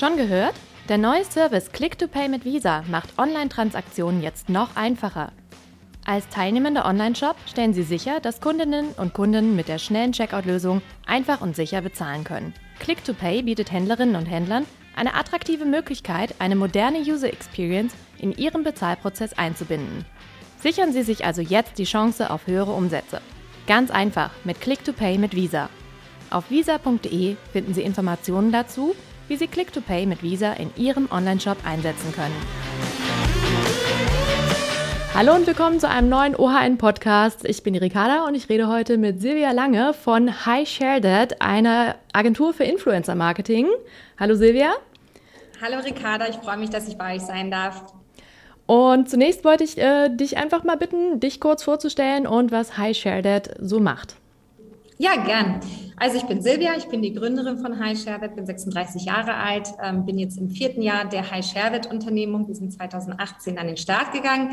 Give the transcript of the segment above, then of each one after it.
Schon gehört? Der neue Service Click-to-Pay mit Visa macht Online-Transaktionen jetzt noch einfacher. Als teilnehmender Online-Shop stellen Sie sicher, dass Kundinnen und Kunden mit der schnellen Checkout-Lösung einfach und sicher bezahlen können. Click-to-Pay bietet Händlerinnen und Händlern eine attraktive Möglichkeit, eine moderne User Experience in Ihren Bezahlprozess einzubinden. Sichern Sie sich also jetzt die Chance auf höhere Umsätze. Ganz einfach mit Click-to-Pay mit Visa. Auf visa.de finden Sie Informationen dazu, wie Sie Click-to-Pay mit Visa in Ihrem Onlineshop einsetzen können. Hallo und willkommen zu einem neuen OHN-Podcast. Ich bin die Ricarda und ich rede heute mit Silvia Lange von Hi Share That, einer Agentur für Influencer-Marketing. Hallo Silvia. Hallo Ricarda, ich freue mich, dass ich bei euch sein darf. Und zunächst wollte ich äh, dich einfach mal bitten, dich kurz vorzustellen und was Hi Share That so macht. Ja, gern. Also ich bin Silvia, ich bin die Gründerin von High Sharewet, bin 36 Jahre alt, ähm, bin jetzt im vierten Jahr der High Sharewet Unternehmung. Wir sind 2018 an den Start gegangen.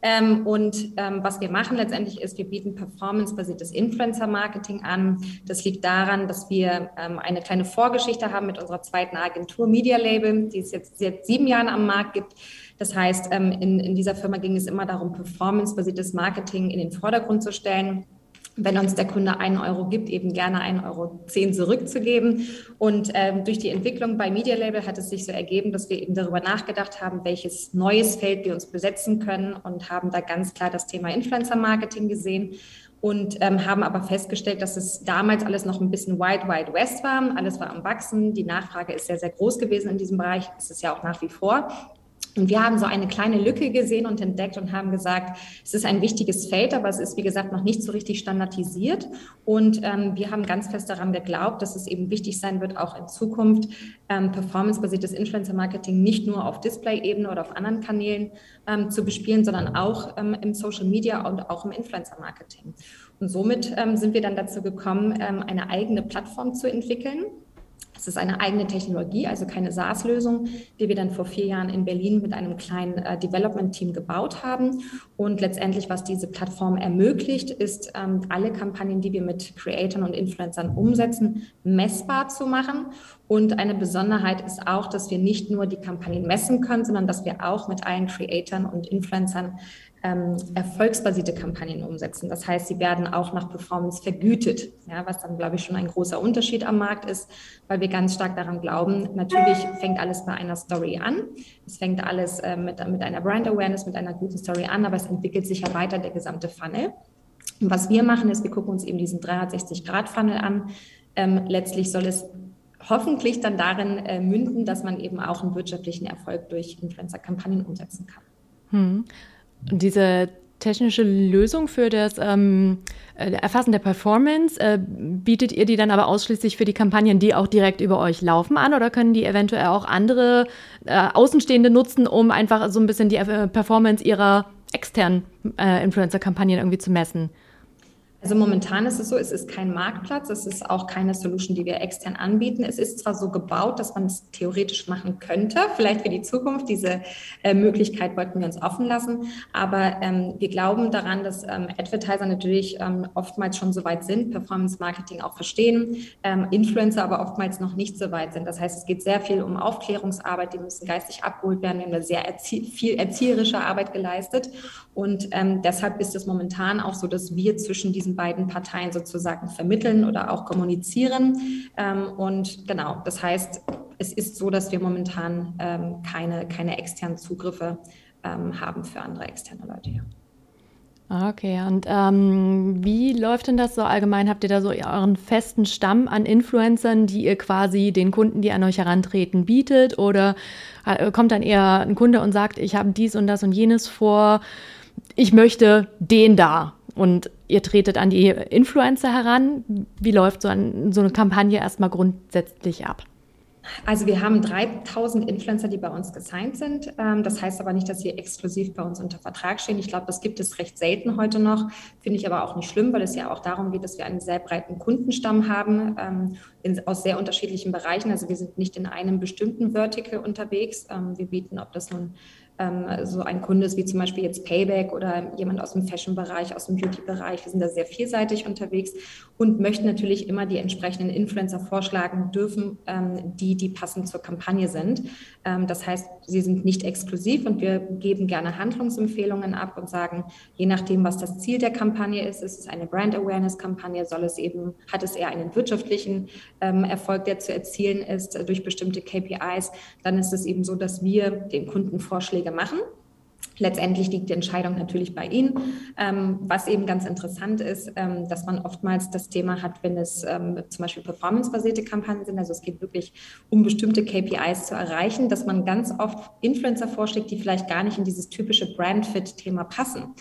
Ähm, und ähm, was wir machen letztendlich ist, wir bieten performance-basiertes Influencer-Marketing an. Das liegt daran, dass wir ähm, eine kleine Vorgeschichte haben mit unserer zweiten Agentur Media Label, die es jetzt seit sieben Jahren am Markt gibt. Das heißt, ähm, in, in dieser Firma ging es immer darum, performance-basiertes Marketing in den Vordergrund zu stellen wenn uns der Kunde einen Euro gibt, eben gerne einen Euro zehn zurückzugeben. Und ähm, durch die Entwicklung bei Media Label hat es sich so ergeben, dass wir eben darüber nachgedacht haben, welches neues Feld wir uns besetzen können und haben da ganz klar das Thema Influencer Marketing gesehen und ähm, haben aber festgestellt, dass es damals alles noch ein bisschen Wild Wild West war. Alles war am Wachsen. Die Nachfrage ist sehr, sehr groß gewesen in diesem Bereich. Ist es ja auch nach wie vor. Und wir haben so eine kleine Lücke gesehen und entdeckt und haben gesagt, es ist ein wichtiges Feld, aber es ist, wie gesagt, noch nicht so richtig standardisiert. Und ähm, wir haben ganz fest daran geglaubt, dass es eben wichtig sein wird, auch in Zukunft ähm, performancebasiertes Influencer-Marketing nicht nur auf Display-Ebene oder auf anderen Kanälen ähm, zu bespielen, sondern auch ähm, im Social Media und auch im Influencer-Marketing. Und somit ähm, sind wir dann dazu gekommen, ähm, eine eigene Plattform zu entwickeln es ist eine eigene Technologie, also keine SaaS-Lösung, die wir dann vor vier Jahren in Berlin mit einem kleinen äh, Development-Team gebaut haben. Und letztendlich, was diese Plattform ermöglicht, ist, ähm, alle Kampagnen, die wir mit Creatoren und Influencern umsetzen, messbar zu machen. Und eine Besonderheit ist auch, dass wir nicht nur die Kampagnen messen können, sondern dass wir auch mit allen Creatoren und Influencern ähm, erfolgsbasierte Kampagnen umsetzen. Das heißt, sie werden auch nach Performance vergütet, ja, was dann, glaube ich, schon ein großer Unterschied am Markt ist, weil wir ganz stark daran glauben, natürlich fängt alles bei einer Story an. Es fängt alles äh, mit, mit einer Brand Awareness, mit einer guten Story an, aber es entwickelt sich ja weiter der gesamte Funnel. Und was wir machen, ist, wir gucken uns eben diesen 360-Grad-Funnel an. Ähm, letztlich soll es hoffentlich dann darin äh, münden, dass man eben auch einen wirtschaftlichen Erfolg durch Influencer-Kampagnen umsetzen kann. Hm. Diese technische Lösung für das ähm, äh, Erfassen der Performance, äh, bietet ihr die dann aber ausschließlich für die Kampagnen, die auch direkt über euch laufen an oder können die eventuell auch andere äh, Außenstehende nutzen, um einfach so ein bisschen die äh, Performance ihrer externen äh, Influencer-Kampagnen irgendwie zu messen? Also momentan ist es so, es ist kein Marktplatz, es ist auch keine Solution, die wir extern anbieten. Es ist zwar so gebaut, dass man es theoretisch machen könnte, vielleicht für die Zukunft. Diese äh, Möglichkeit wollten wir uns offen lassen. Aber ähm, wir glauben daran, dass ähm, Advertiser natürlich ähm, oftmals schon so weit sind, Performance Marketing auch verstehen, ähm, Influencer aber oftmals noch nicht so weit sind. Das heißt, es geht sehr viel um Aufklärungsarbeit, die müssen geistig abgeholt werden. Wir haben da sehr erzie viel erzieherische Arbeit geleistet. Und ähm, deshalb ist es momentan auch so, dass wir zwischen diesen diesen beiden Parteien sozusagen vermitteln oder auch kommunizieren. Ähm, und genau, das heißt, es ist so, dass wir momentan ähm, keine, keine externen Zugriffe ähm, haben für andere externe Leute. Ah, okay, und ähm, wie läuft denn das so allgemein? Habt ihr da so euren festen Stamm an Influencern, die ihr quasi den Kunden, die an euch herantreten, bietet? Oder äh, kommt dann eher ein Kunde und sagt, ich habe dies und das und jenes vor, ich möchte den da? Und ihr tretet an die Influencer heran. Wie läuft so, ein, so eine Kampagne erstmal grundsätzlich ab? Also wir haben 3000 Influencer, die bei uns gesigned sind. Ähm, das heißt aber nicht, dass sie exklusiv bei uns unter Vertrag stehen. Ich glaube, das gibt es recht selten heute noch. Finde ich aber auch nicht schlimm, weil es ja auch darum geht, dass wir einen sehr breiten Kundenstamm haben ähm, aus sehr unterschiedlichen Bereichen. Also wir sind nicht in einem bestimmten Vertical unterwegs. Ähm, wir bieten, ob das nun ähm, so ein Kunde ist wie zum Beispiel jetzt Payback oder jemand aus dem Fashion-Bereich, aus dem Beauty-Bereich. Wir sind da sehr vielseitig unterwegs und möchten natürlich immer die entsprechenden Influencer vorschlagen dürfen, ähm, die, die passend zur Kampagne sind. Ähm, das heißt, sie sind nicht exklusiv und wir geben gerne Handlungsempfehlungen ab und sagen, je nachdem, was das Ziel der Kampagne ist, ist es eine Brand Awareness-Kampagne, soll es eben, hat es eher einen wirtschaftlichen ähm, Erfolg, der zu erzielen ist äh, durch bestimmte KPIs, dann ist es eben so, dass wir den Kunden Vorschläge machen Letztendlich liegt die Entscheidung natürlich bei Ihnen. Ähm, was eben ganz interessant ist, ähm, dass man oftmals das Thema hat, wenn es ähm, zum Beispiel performancebasierte Kampagnen sind, also es geht wirklich um bestimmte KPIs zu erreichen, dass man ganz oft Influencer vorschlägt, die vielleicht gar nicht in dieses typische Brand-Fit-Thema passen.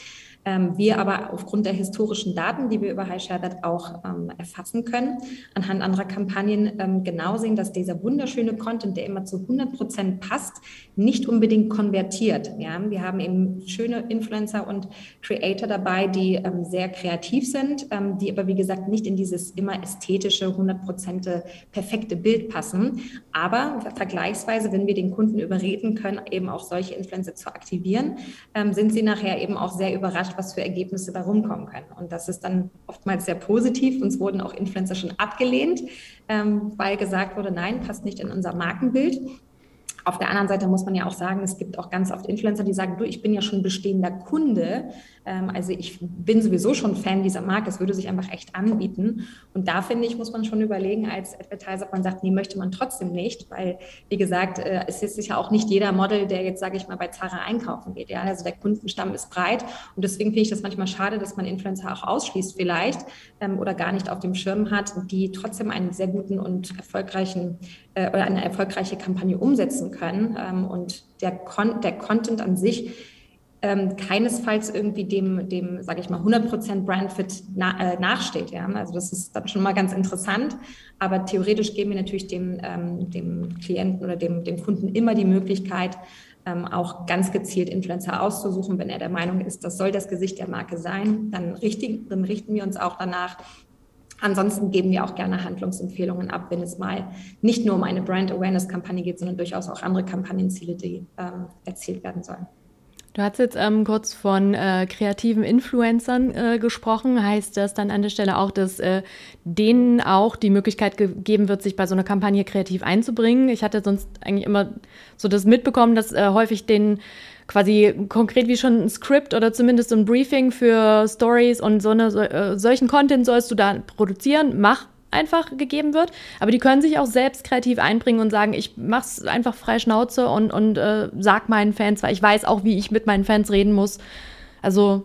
Ähm, wir aber aufgrund der historischen Daten, die wir über HiShareDat auch ähm, erfassen können, anhand anderer Kampagnen ähm, genau sehen, dass dieser wunderschöne Content, der immer zu 100 Prozent passt, nicht unbedingt konvertiert. Ja? Wir haben eben schöne Influencer und Creator dabei, die sehr kreativ sind, die aber wie gesagt nicht in dieses immer ästhetische 100 Prozent perfekte Bild passen. Aber vergleichsweise, wenn wir den Kunden überreden können, eben auch solche Influencer zu aktivieren, sind sie nachher eben auch sehr überrascht überrascht, was für Ergebnisse da rumkommen können. Und das ist dann oftmals sehr positiv. Uns wurden auch Influencer schon abgelehnt, ähm, weil gesagt wurde, nein, passt nicht in unser Markenbild. Auf der anderen Seite muss man ja auch sagen, es gibt auch ganz oft Influencer, die sagen, du, ich bin ja schon bestehender Kunde, also ich bin sowieso schon Fan dieser Marke, es würde sich einfach echt anbieten. Und da finde ich, muss man schon überlegen als Advertiser, ob man sagt, nee, möchte man trotzdem nicht, weil, wie gesagt, äh, es ist ja auch nicht jeder Model, der jetzt, sage ich mal, bei Zara einkaufen geht. Ja? Also der Kundenstamm ist breit und deswegen finde ich das manchmal schade, dass man Influencer auch ausschließt vielleicht ähm, oder gar nicht auf dem Schirm hat, die trotzdem einen sehr guten und erfolgreichen äh, oder eine erfolgreiche Kampagne umsetzen können. Ähm, und der, Con der Content an sich ähm, keinesfalls irgendwie dem, dem sage ich mal, 100% Brandfit na, äh, nachsteht. Ja? Also das ist dann schon mal ganz interessant. Aber theoretisch geben wir natürlich dem, ähm, dem Klienten oder dem, dem Kunden immer die Möglichkeit, ähm, auch ganz gezielt Influencer auszusuchen, wenn er der Meinung ist, das soll das Gesicht der Marke sein. Dann richten, dann richten wir uns auch danach. Ansonsten geben wir auch gerne Handlungsempfehlungen ab, wenn es mal nicht nur um eine Brand Awareness Kampagne geht, sondern durchaus auch andere Kampagnenziele, die ähm, erzielt werden sollen. Du hast jetzt ähm, kurz von äh, kreativen Influencern äh, gesprochen. Heißt das dann an der Stelle auch, dass äh, denen auch die Möglichkeit gegeben wird, sich bei so einer Kampagne kreativ einzubringen? Ich hatte sonst eigentlich immer so das mitbekommen, dass äh, häufig den quasi konkret wie schon ein Skript oder zumindest ein Briefing für Stories und so eine, äh, solchen Content sollst du da produzieren. Mach einfach gegeben wird. Aber die können sich auch selbst kreativ einbringen und sagen, ich mach's einfach frei Schnauze und, und äh, sag meinen Fans, weil ich weiß auch, wie ich mit meinen Fans reden muss. Also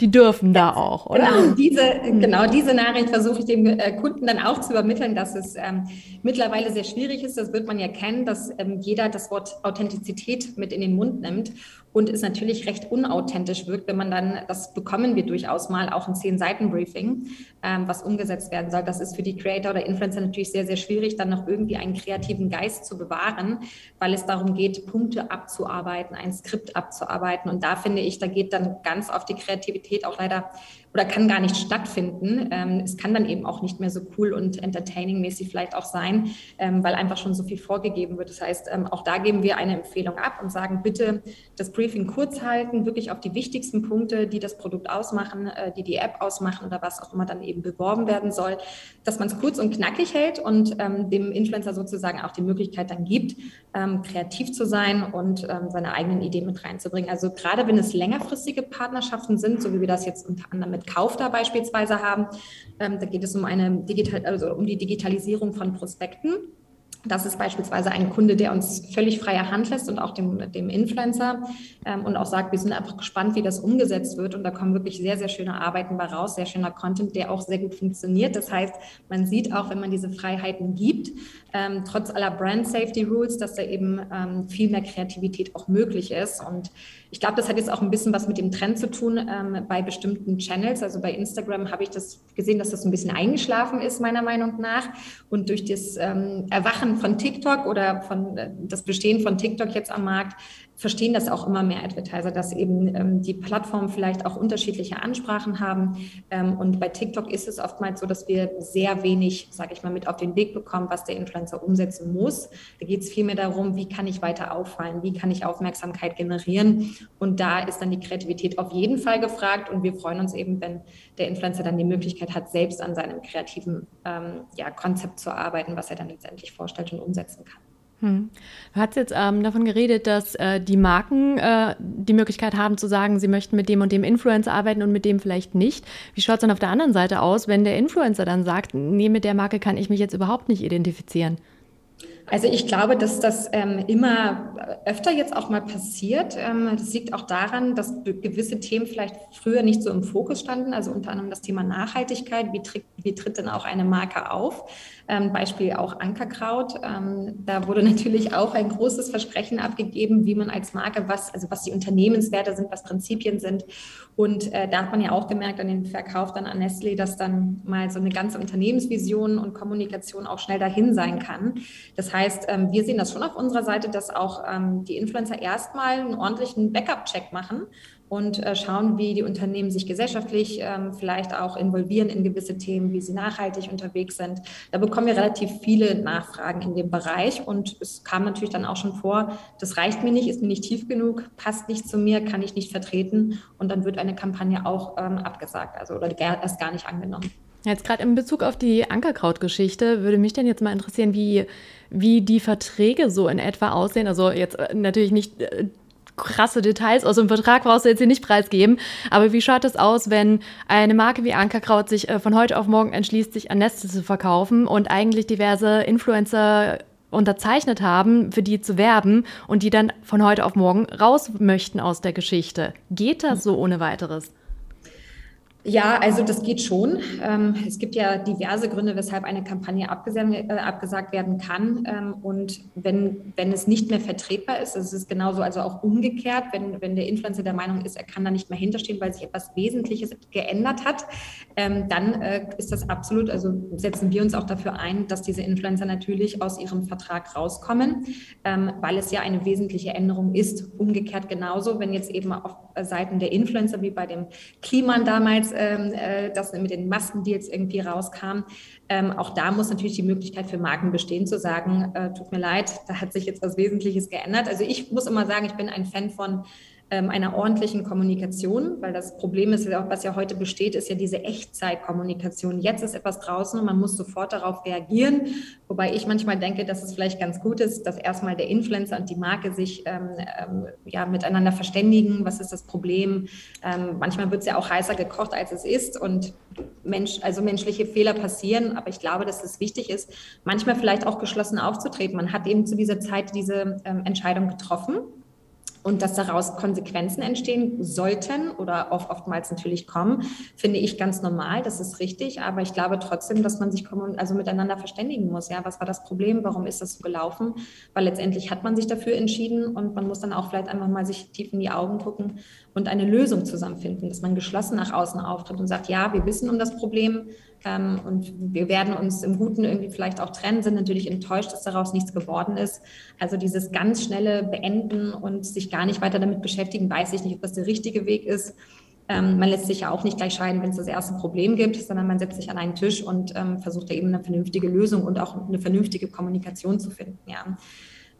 die dürfen da auch, oder? Genau diese, hm. genau diese Nachricht versuche ich dem äh, Kunden dann auch zu übermitteln, dass es ähm, mittlerweile sehr schwierig ist. Das wird man ja kennen, dass ähm, jeder das Wort Authentizität mit in den Mund nimmt und es natürlich recht unauthentisch wirkt, wenn man dann, das bekommen wir durchaus mal, auch ein Zehn-Seiten-Briefing, ähm, was umgesetzt werden soll. Das ist für die Creator oder Influencer natürlich sehr, sehr schwierig, dann noch irgendwie einen kreativen Geist zu bewahren, weil es darum geht, Punkte abzuarbeiten, ein Skript abzuarbeiten. Und da finde ich, da geht dann ganz auf die Kreativität auch leider oder kann gar nicht stattfinden. Ähm, es kann dann eben auch nicht mehr so cool und entertaining-mäßig vielleicht auch sein, ähm, weil einfach schon so viel vorgegeben wird. Das heißt, ähm, auch da geben wir eine Empfehlung ab und sagen, bitte das Briefing kurz halten, wirklich auf die wichtigsten Punkte, die das Produkt ausmachen, äh, die die App ausmachen oder was auch immer dann eben beworben werden soll, dass man es kurz und knackig hält und ähm, dem Influencer sozusagen auch die Möglichkeit dann gibt, ähm, kreativ zu sein und ähm, seine eigenen Ideen mit reinzubringen. Also gerade wenn es längerfristige Partnerschaften sind, so wie wir das jetzt unter anderem mit Kauf da beispielsweise haben. Ähm, da geht es um eine digital, also um die Digitalisierung von Prospekten. Das ist beispielsweise ein Kunde, der uns völlig freie Hand lässt und auch dem, dem Influencer ähm, und auch sagt, wir sind einfach gespannt, wie das umgesetzt wird. Und da kommen wirklich sehr, sehr schöne Arbeiten bei raus, sehr schöner Content, der auch sehr gut funktioniert. Das heißt, man sieht auch, wenn man diese Freiheiten gibt, ähm, trotz aller Brand Safety Rules, dass da eben ähm, viel mehr Kreativität auch möglich ist. Und ich glaube, das hat jetzt auch ein bisschen was mit dem Trend zu tun ähm, bei bestimmten Channels. Also bei Instagram habe ich das gesehen, dass das ein bisschen eingeschlafen ist, meiner Meinung nach. Und durch das ähm, Erwachen von TikTok oder von äh, das Bestehen von TikTok jetzt am Markt verstehen das auch immer mehr Advertiser, dass eben ähm, die Plattformen vielleicht auch unterschiedliche Ansprachen haben. Ähm, und bei TikTok ist es oftmals so, dass wir sehr wenig, sage ich mal, mit auf den Weg bekommen, was der Influencer umsetzen muss. Da geht es vielmehr darum, wie kann ich weiter auffallen, wie kann ich Aufmerksamkeit generieren. Und da ist dann die Kreativität auf jeden Fall gefragt. Und wir freuen uns eben, wenn der Influencer dann die Möglichkeit hat, selbst an seinem kreativen ähm, ja, Konzept zu arbeiten, was er dann letztendlich vorstellt und umsetzen kann. Hm. Du hast jetzt ähm, davon geredet, dass äh, die Marken äh, die Möglichkeit haben zu sagen, sie möchten mit dem und dem Influencer arbeiten und mit dem vielleicht nicht. Wie schaut es dann auf der anderen Seite aus, wenn der Influencer dann sagt, nee, mit der Marke kann ich mich jetzt überhaupt nicht identifizieren? Also ich glaube, dass das ähm, immer öfter jetzt auch mal passiert. Ähm, das liegt auch daran, dass gewisse Themen vielleicht früher nicht so im Fokus standen. Also unter anderem das Thema Nachhaltigkeit. Wie, tritt, wie tritt denn auch eine Marke auf? Ähm, Beispiel auch Ankerkraut. Ähm, da wurde natürlich auch ein großes Versprechen abgegeben, wie man als Marke was, also was die Unternehmenswerte sind, was Prinzipien sind. Und äh, da hat man ja auch gemerkt an den Verkauf dann an Nestlé, dass dann mal so eine ganze Unternehmensvision und Kommunikation auch schnell dahin sein kann. Das heißt, ähm, wir sehen das schon auf unserer Seite, dass auch ähm, die Influencer erstmal einen ordentlichen Backup-Check machen und äh, schauen, wie die Unternehmen sich gesellschaftlich ähm, vielleicht auch involvieren in gewisse Themen, wie sie nachhaltig unterwegs sind. Da bekommen wir relativ viele Nachfragen in dem Bereich und es kam natürlich dann auch schon vor, das reicht mir nicht, ist mir nicht tief genug, passt nicht zu mir, kann ich nicht vertreten und dann wird eine Kampagne auch abgesagt, also oder erst gar nicht angenommen. Jetzt gerade in Bezug auf die Ankerkraut-Geschichte würde mich denn jetzt mal interessieren, wie, wie die Verträge so in etwa aussehen. Also jetzt äh, natürlich nicht äh, krasse Details aus dem Vertrag brauchst du jetzt hier nicht preisgeben. Aber wie schaut es aus, wenn eine Marke wie Ankerkraut sich äh, von heute auf morgen entschließt, sich an Nestle zu verkaufen und eigentlich diverse Influencer unterzeichnet haben, für die zu werben und die dann von heute auf morgen raus möchten aus der Geschichte? Geht das so ohne weiteres? Ja, also das geht schon. Ähm, es gibt ja diverse Gründe, weshalb eine Kampagne äh, abgesagt werden kann. Ähm, und wenn, wenn es nicht mehr vertretbar ist, es ist genauso also auch umgekehrt, wenn, wenn der Influencer der Meinung ist, er kann da nicht mehr hinterstehen, weil sich etwas Wesentliches geändert hat, ähm, dann äh, ist das absolut, also setzen wir uns auch dafür ein, dass diese Influencer natürlich aus ihrem Vertrag rauskommen, weil es ja eine wesentliche Änderung ist. Umgekehrt genauso, wenn jetzt eben auf Seiten der Influencer, wie bei dem Kliman damals, ähm, äh, das mit den Maskendeals irgendwie rauskam. Ähm, auch da muss natürlich die Möglichkeit für Marken bestehen, zu sagen, äh, tut mir leid, da hat sich jetzt was Wesentliches geändert. Also ich muss immer sagen, ich bin ein Fan von einer ordentlichen Kommunikation, weil das Problem ist, was ja heute besteht, ist ja diese Echtzeitkommunikation. Jetzt ist etwas draußen und man muss sofort darauf reagieren, wobei ich manchmal denke, dass es vielleicht ganz gut ist, dass erstmal der Influencer und die Marke sich ähm, ähm, ja, miteinander verständigen, was ist das Problem. Ähm, manchmal wird es ja auch heißer gekocht, als es ist und Mensch, also menschliche Fehler passieren, aber ich glaube, dass es wichtig ist, manchmal vielleicht auch geschlossen aufzutreten. Man hat eben zu dieser Zeit diese ähm, Entscheidung getroffen und dass daraus Konsequenzen entstehen sollten oder auch oftmals natürlich kommen, finde ich ganz normal, das ist richtig, aber ich glaube trotzdem, dass man sich also miteinander verständigen muss. Ja, was war das Problem? Warum ist das so gelaufen? Weil letztendlich hat man sich dafür entschieden und man muss dann auch vielleicht einfach mal sich tief in die Augen gucken und eine Lösung zusammenfinden, dass man geschlossen nach außen auftritt und sagt, ja, wir wissen um das Problem, ähm, und wir werden uns im Guten irgendwie vielleicht auch trennen, sind natürlich enttäuscht, dass daraus nichts geworden ist. Also dieses ganz schnelle Beenden und sich gar nicht weiter damit beschäftigen, weiß ich nicht, ob das der richtige Weg ist. Ähm, man lässt sich ja auch nicht gleich scheiden, wenn es das erste Problem gibt, sondern man setzt sich an einen Tisch und ähm, versucht da eben eine vernünftige Lösung und auch eine vernünftige Kommunikation zu finden. Ja,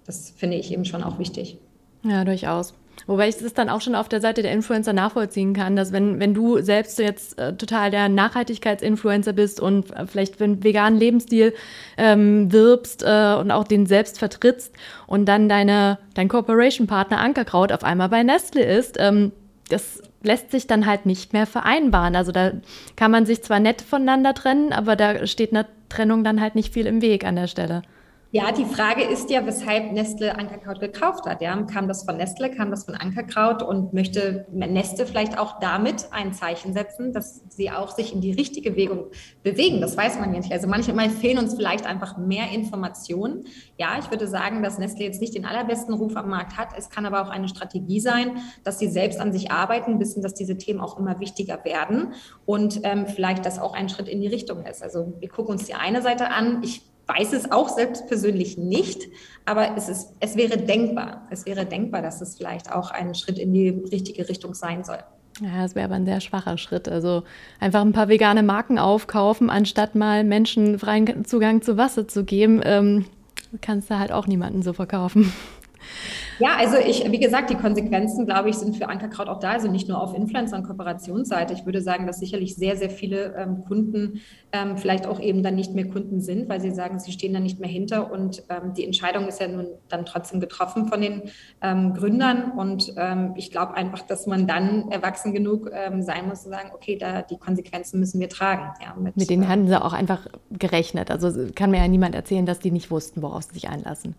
das finde ich eben schon auch wichtig. Ja, durchaus. Wobei ich es dann auch schon auf der Seite der Influencer nachvollziehen kann, dass wenn, wenn du selbst jetzt äh, total der Nachhaltigkeitsinfluencer bist und äh, vielleicht einen veganen Lebensstil ähm, wirbst äh, und auch den selbst vertrittst und dann deine, dein Corporation-Partner Ankerkraut auf einmal bei Nestle ist, ähm, das lässt sich dann halt nicht mehr vereinbaren. Also da kann man sich zwar nett voneinander trennen, aber da steht einer Trennung dann halt nicht viel im Weg an der Stelle. Ja, die Frage ist ja, weshalb Nestle Ankerkraut gekauft hat. Ja, kam das von Nestle, kam das von Ankerkraut und möchte Nestle vielleicht auch damit ein Zeichen setzen, dass sie auch sich in die richtige Bewegung bewegen. Das weiß man ja nicht. Also manchmal fehlen uns vielleicht einfach mehr Informationen. Ja, ich würde sagen, dass Nestle jetzt nicht den allerbesten Ruf am Markt hat. Es kann aber auch eine Strategie sein, dass sie selbst an sich arbeiten, wissen, dass diese Themen auch immer wichtiger werden und ähm, vielleicht das auch ein Schritt in die Richtung ist. Also wir gucken uns die eine Seite an. Ich weiß es auch selbst persönlich nicht, aber es, ist, es wäre denkbar. Es wäre denkbar, dass es vielleicht auch ein Schritt in die richtige Richtung sein soll. Ja, das wäre aber ein sehr schwacher Schritt. Also einfach ein paar vegane Marken aufkaufen, anstatt mal Menschen freien Zugang zu Wasser zu geben, ähm, kannst du halt auch niemanden so verkaufen. Ja, also ich, wie gesagt, die Konsequenzen, glaube ich, sind für Ankerkraut auch da. Also nicht nur auf Influencer- und Kooperationsseite. Ich würde sagen, dass sicherlich sehr, sehr viele ähm, Kunden ähm, vielleicht auch eben dann nicht mehr Kunden sind, weil sie sagen, sie stehen da nicht mehr hinter. Und ähm, die Entscheidung ist ja nun dann trotzdem getroffen von den ähm, Gründern. Und ähm, ich glaube einfach, dass man dann erwachsen genug ähm, sein muss, zu sagen, okay, da die Konsequenzen müssen wir tragen. Ja, mit, mit denen äh, hatten sie auch einfach gerechnet. Also kann mir ja niemand erzählen, dass die nicht wussten, worauf sie sich einlassen.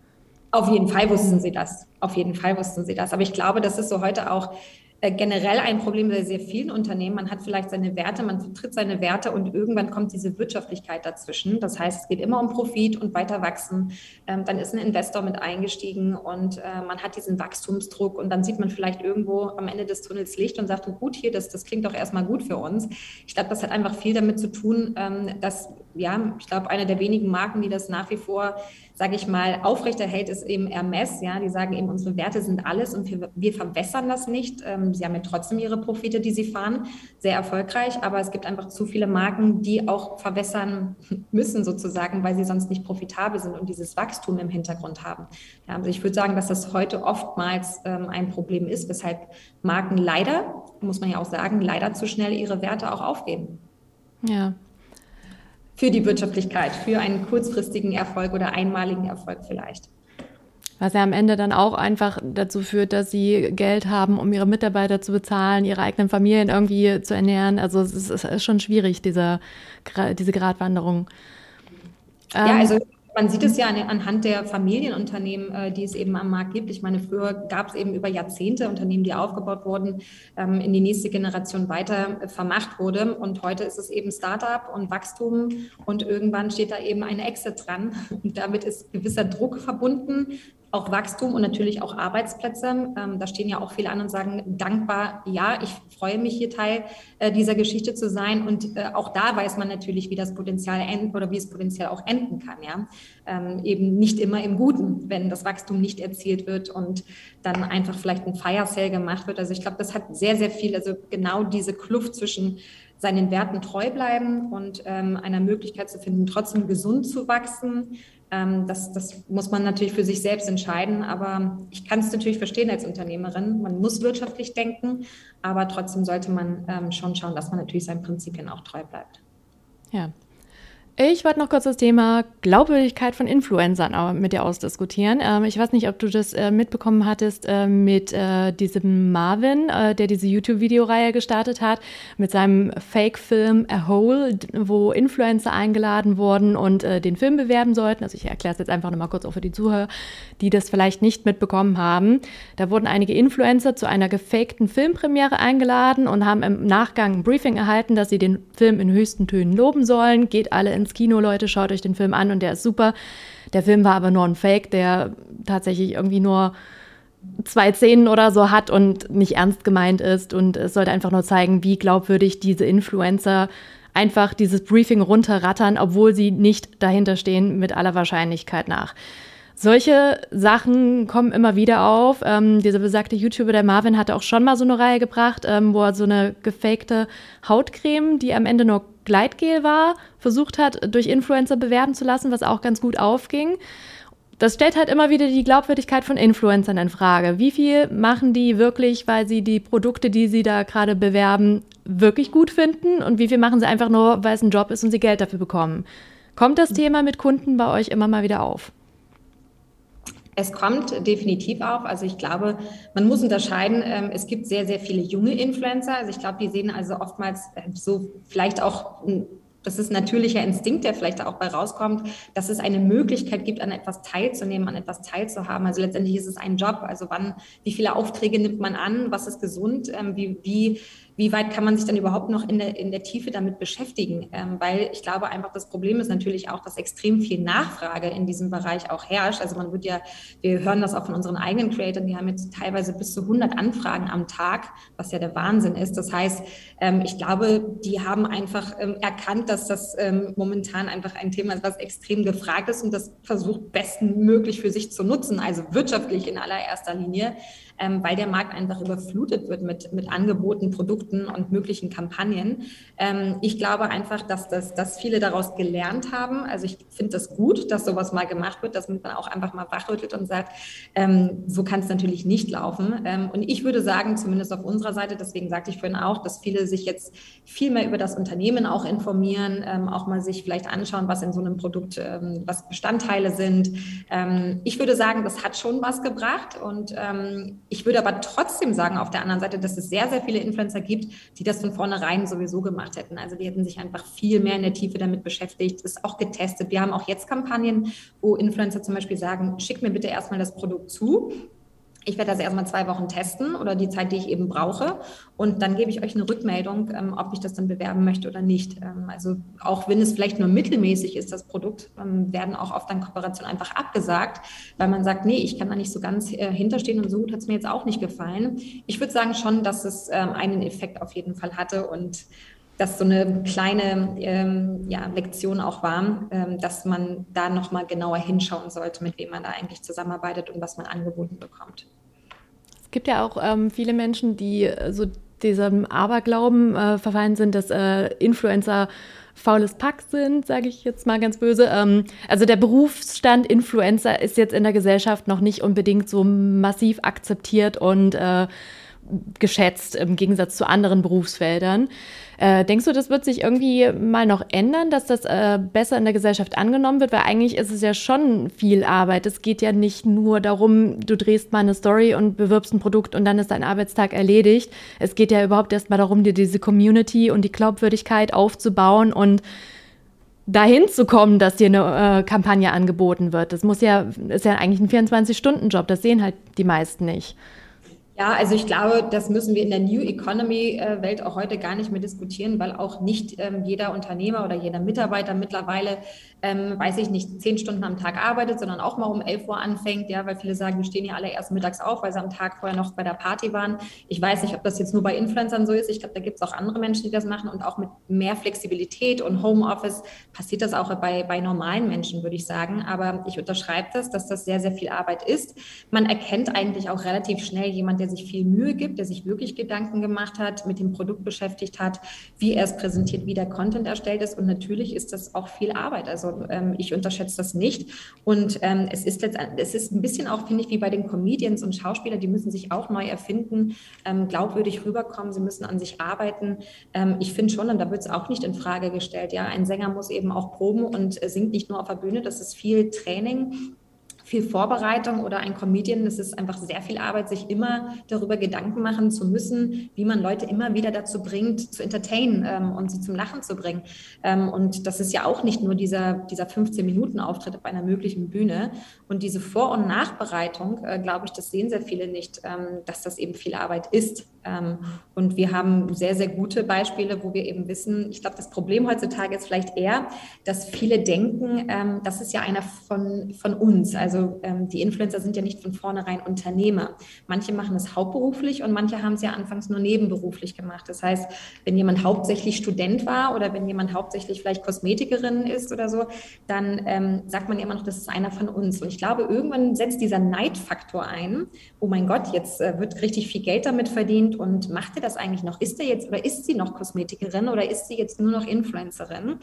Auf jeden Fall wussten sie das. Auf jeden Fall wussten sie das. Aber ich glaube, das ist so heute auch äh, generell ein Problem bei sehr vielen Unternehmen. Man hat vielleicht seine Werte, man vertritt seine Werte und irgendwann kommt diese Wirtschaftlichkeit dazwischen. Das heißt, es geht immer um Profit und weiter wachsen. Ähm, dann ist ein Investor mit eingestiegen und äh, man hat diesen Wachstumsdruck und dann sieht man vielleicht irgendwo am Ende des Tunnels Licht und sagt, oh, gut, hier, das, das klingt doch erstmal gut für uns. Ich glaube, das hat einfach viel damit zu tun, ähm, dass, ja, ich glaube, eine der wenigen Marken, die das nach wie vor sage ich mal, aufrechterhält, ist eben Hermes. Ja, die sagen eben, unsere Werte sind alles und wir, wir verwässern das nicht. Ähm, sie haben ja trotzdem ihre Profite, die sie fahren, sehr erfolgreich. Aber es gibt einfach zu viele Marken, die auch verwässern müssen sozusagen, weil sie sonst nicht profitabel sind und dieses Wachstum im Hintergrund haben. Ja, also ich würde sagen, dass das heute oftmals ähm, ein Problem ist, weshalb Marken leider, muss man ja auch sagen, leider zu schnell ihre Werte auch aufgeben. Ja, für die Wirtschaftlichkeit, für einen kurzfristigen Erfolg oder einmaligen Erfolg vielleicht. Was ja am Ende dann auch einfach dazu führt, dass sie Geld haben, um ihre Mitarbeiter zu bezahlen, ihre eigenen Familien irgendwie zu ernähren. Also es ist, schon schwierig, diese, diese Gratwanderung. Ja, ähm, also man sieht es ja anhand der Familienunternehmen, äh, die es eben am Markt gibt. Ich meine, früher gab es eben über Jahrzehnte Unternehmen, die aufgebaut wurden, ähm, in die nächste Generation weiter äh, vermacht wurde. Und heute ist es eben Startup und Wachstum und irgendwann steht da eben eine Exit dran. Und damit ist gewisser Druck verbunden, auch Wachstum und natürlich auch Arbeitsplätze. Ähm, da stehen ja auch viele an und sagen dankbar, ja, ich freue mich hier Teil äh, dieser Geschichte zu sein. Und äh, auch da weiß man natürlich, wie das Potenzial enden oder wie es potenziell auch enden kann. Ja, ähm, eben nicht immer im Guten, wenn das Wachstum nicht erzielt wird und dann einfach vielleicht ein Fire Sale gemacht wird. Also ich glaube, das hat sehr, sehr viel, also genau diese Kluft zwischen seinen Werten treu bleiben und ähm, einer Möglichkeit zu finden, trotzdem gesund zu wachsen, ähm, das, das muss man natürlich für sich selbst entscheiden. Aber ich kann es natürlich verstehen als Unternehmerin. Man muss wirtschaftlich denken, aber trotzdem sollte man ähm, schon schauen, dass man natürlich seinen Prinzipien auch treu bleibt. Ja, ich wollte noch kurz das Thema Glaubwürdigkeit von Influencern mit dir ausdiskutieren. Ähm, ich weiß nicht, ob du das äh, mitbekommen hattest äh, mit äh, diesem Marvin, äh, der diese YouTube-Videoreihe gestartet hat, mit seinem Fake-Film A Hole, wo Influencer eingeladen wurden und äh, den Film bewerben sollten. Also ich erkläre es jetzt einfach nochmal kurz auch für die Zuhörer, die das vielleicht nicht mitbekommen haben. Da wurden einige Influencer zu einer gefakten Filmpremiere eingeladen und haben im Nachgang ein Briefing erhalten, dass sie den Film in höchsten Tönen loben sollen. Geht alle ins ins Kino, Leute, schaut euch den Film an und der ist super. Der Film war aber nur ein Fake, der tatsächlich irgendwie nur zwei Szenen oder so hat und nicht ernst gemeint ist. Und es sollte einfach nur zeigen, wie glaubwürdig diese Influencer einfach dieses Briefing runterrattern, obwohl sie nicht dahinter stehen, mit aller Wahrscheinlichkeit nach. Solche Sachen kommen immer wieder auf. Ähm, dieser besagte YouTuber, der Marvin, hatte auch schon mal so eine Reihe gebracht, ähm, wo er so eine gefakte Hautcreme, die am Ende nur Gleitgel war, versucht hat, durch Influencer bewerben zu lassen, was auch ganz gut aufging. Das stellt halt immer wieder die Glaubwürdigkeit von Influencern in Frage. Wie viel machen die wirklich, weil sie die Produkte, die sie da gerade bewerben, wirklich gut finden? Und wie viel machen sie einfach nur, weil es ein Job ist und sie Geld dafür bekommen? Kommt das Thema mit Kunden bei euch immer mal wieder auf? Es kommt definitiv auf. Also ich glaube, man muss unterscheiden. Ähm, es gibt sehr, sehr viele junge Influencer. Also ich glaube, die sehen also oftmals äh, so vielleicht auch das ist natürlicher Instinkt, der vielleicht auch bei rauskommt, dass es eine Möglichkeit gibt, an etwas teilzunehmen, an etwas teilzuhaben. Also letztendlich ist es ein Job. Also wann, wie viele Aufträge nimmt man an? Was ist gesund? Ähm, wie, wie wie weit kann man sich dann überhaupt noch in der, in der Tiefe damit beschäftigen? Ähm, weil ich glaube einfach, das Problem ist natürlich auch, dass extrem viel Nachfrage in diesem Bereich auch herrscht. Also man wird ja, wir hören das auch von unseren eigenen Creators, die haben jetzt teilweise bis zu 100 Anfragen am Tag, was ja der Wahnsinn ist. Das heißt, ähm, ich glaube, die haben einfach ähm, erkannt, dass das ähm, momentan einfach ein Thema ist, was extrem gefragt ist und das versucht bestmöglich für sich zu nutzen, also wirtschaftlich in allererster Linie ähm, weil der Markt einfach überflutet wird mit, mit Angeboten, Produkten und möglichen Kampagnen. Ähm, ich glaube einfach, dass, das, dass viele daraus gelernt haben. Also ich finde das gut, dass sowas mal gemacht wird, dass man auch einfach mal wachrüttelt und sagt, ähm, so kann es natürlich nicht laufen. Ähm, und ich würde sagen, zumindest auf unserer Seite, deswegen sagte ich vorhin auch, dass viele sich jetzt viel mehr über das Unternehmen auch informieren, ähm, auch mal sich vielleicht anschauen, was in so einem Produkt, ähm, was Bestandteile sind. ich würde sagen, das hat schon was gebracht und ich würde aber trotzdem sagen, auf der anderen Seite, dass es sehr, sehr viele Influencer gibt, die das von vornherein sowieso gemacht hätten. Also die hätten sich einfach viel mehr in der Tiefe damit beschäftigt, ist auch getestet. Wir haben auch jetzt Kampagnen, wo Influencer zum Beispiel sagen, schick mir bitte erstmal das Produkt zu ich werde das erstmal zwei Wochen testen oder die Zeit, die ich eben brauche. Und dann gebe ich euch eine Rückmeldung, ähm, ob ich das dann bewerben möchte oder nicht. Ähm, also auch wenn es vielleicht nur mittelmäßig ist, das Produkt, ähm, werden auch oft dann Kooperationen einfach abgesagt, weil man sagt, nee, ich kann da nicht so ganz äh, hinterstehen und so gut hat es mir jetzt auch nicht gefallen. Ich würde sagen schon, dass es ähm, einen Effekt auf jeden Fall hatte und das so eine kleine ähm, ja, Lektion auch war, ähm, dass man da nochmal genauer hinschauen sollte, mit wem man da eigentlich zusammenarbeitet und was man angeboten bekommt. Es gibt ja auch ähm, viele Menschen, die äh, so diesem Aberglauben äh, verfallen sind, dass äh, Influencer faules Pack sind, sage ich jetzt mal ganz böse. Ähm, also der Berufsstand Influencer ist jetzt in der Gesellschaft noch nicht unbedingt so massiv akzeptiert und äh, geschätzt im Gegensatz zu anderen Berufsfeldern. Äh, denkst du, das wird sich irgendwie mal noch ändern, dass das äh, besser in der Gesellschaft angenommen wird? Weil eigentlich ist es ja schon viel Arbeit. Es geht ja nicht nur darum, du drehst mal eine Story und bewirbst ein Produkt und dann ist dein Arbeitstag erledigt. Es geht ja überhaupt erst mal darum, dir diese Community und die Glaubwürdigkeit aufzubauen und dahin zu kommen, dass dir eine äh, Kampagne angeboten wird. Das muss ja, ist ja eigentlich ein 24-Stunden-Job. Das sehen halt die meisten nicht. Ja, also ich glaube, das müssen wir in der New Economy-Welt auch heute gar nicht mehr diskutieren, weil auch nicht ähm, jeder Unternehmer oder jeder Mitarbeiter mittlerweile ähm, weiß ich nicht, zehn Stunden am Tag arbeitet, sondern auch mal um 11 Uhr anfängt, ja, weil viele sagen, wir stehen ja alle erst mittags auf, weil sie am Tag vorher noch bei der Party waren. Ich weiß nicht, ob das jetzt nur bei Influencern so ist. Ich glaube, da gibt es auch andere Menschen, die das machen und auch mit mehr Flexibilität und Homeoffice passiert das auch bei, bei normalen Menschen, würde ich sagen. Aber ich unterschreibe das, dass das sehr, sehr viel Arbeit ist. Man erkennt eigentlich auch relativ schnell jemand, der sich viel Mühe gibt, der sich wirklich Gedanken gemacht hat, mit dem Produkt beschäftigt hat, wie er es präsentiert, wie der Content erstellt ist. Und natürlich ist das auch viel Arbeit. Also also ähm, ich unterschätze das nicht. Und ähm, es ist letztendlich, es ist ein bisschen auch, finde ich, wie bei den Comedians und Schauspielern, die müssen sich auch neu erfinden, ähm, glaubwürdig rüberkommen, sie müssen an sich arbeiten. Ähm, ich finde schon, und da wird es auch nicht in Frage gestellt, ja, ein Sänger muss eben auch proben und äh, singt nicht nur auf der Bühne, das ist viel Training viel Vorbereitung oder ein Comedian, es ist einfach sehr viel Arbeit, sich immer darüber Gedanken machen zu müssen, wie man Leute immer wieder dazu bringt, zu entertainen ähm, und sie zum Lachen zu bringen. Ähm, und das ist ja auch nicht nur dieser, dieser 15-Minuten-Auftritt auf einer möglichen Bühne. Und diese Vor- und Nachbereitung, äh, glaube ich, das sehen sehr viele nicht, ähm, dass das eben viel Arbeit ist. Ähm, und wir haben sehr, sehr gute Beispiele, wo wir eben wissen, ich glaube, das Problem heutzutage ist vielleicht eher, dass viele denken, ähm, das ist ja einer von, von uns. Also ähm, die Influencer sind ja nicht von vornherein Unternehmer. Manche machen es hauptberuflich und manche haben es ja anfangs nur nebenberuflich gemacht. Das heißt, wenn jemand hauptsächlich Student war oder wenn jemand hauptsächlich vielleicht Kosmetikerin ist oder so, dann ähm, sagt man immer noch, das ist einer von uns. Und ich glaube, irgendwann setzt dieser Neidfaktor ein. Oh mein Gott, jetzt äh, wird richtig viel Geld damit verdient und macht er das eigentlich noch? Ist er jetzt oder ist sie noch Kosmetikerin oder ist sie jetzt nur noch Influencerin?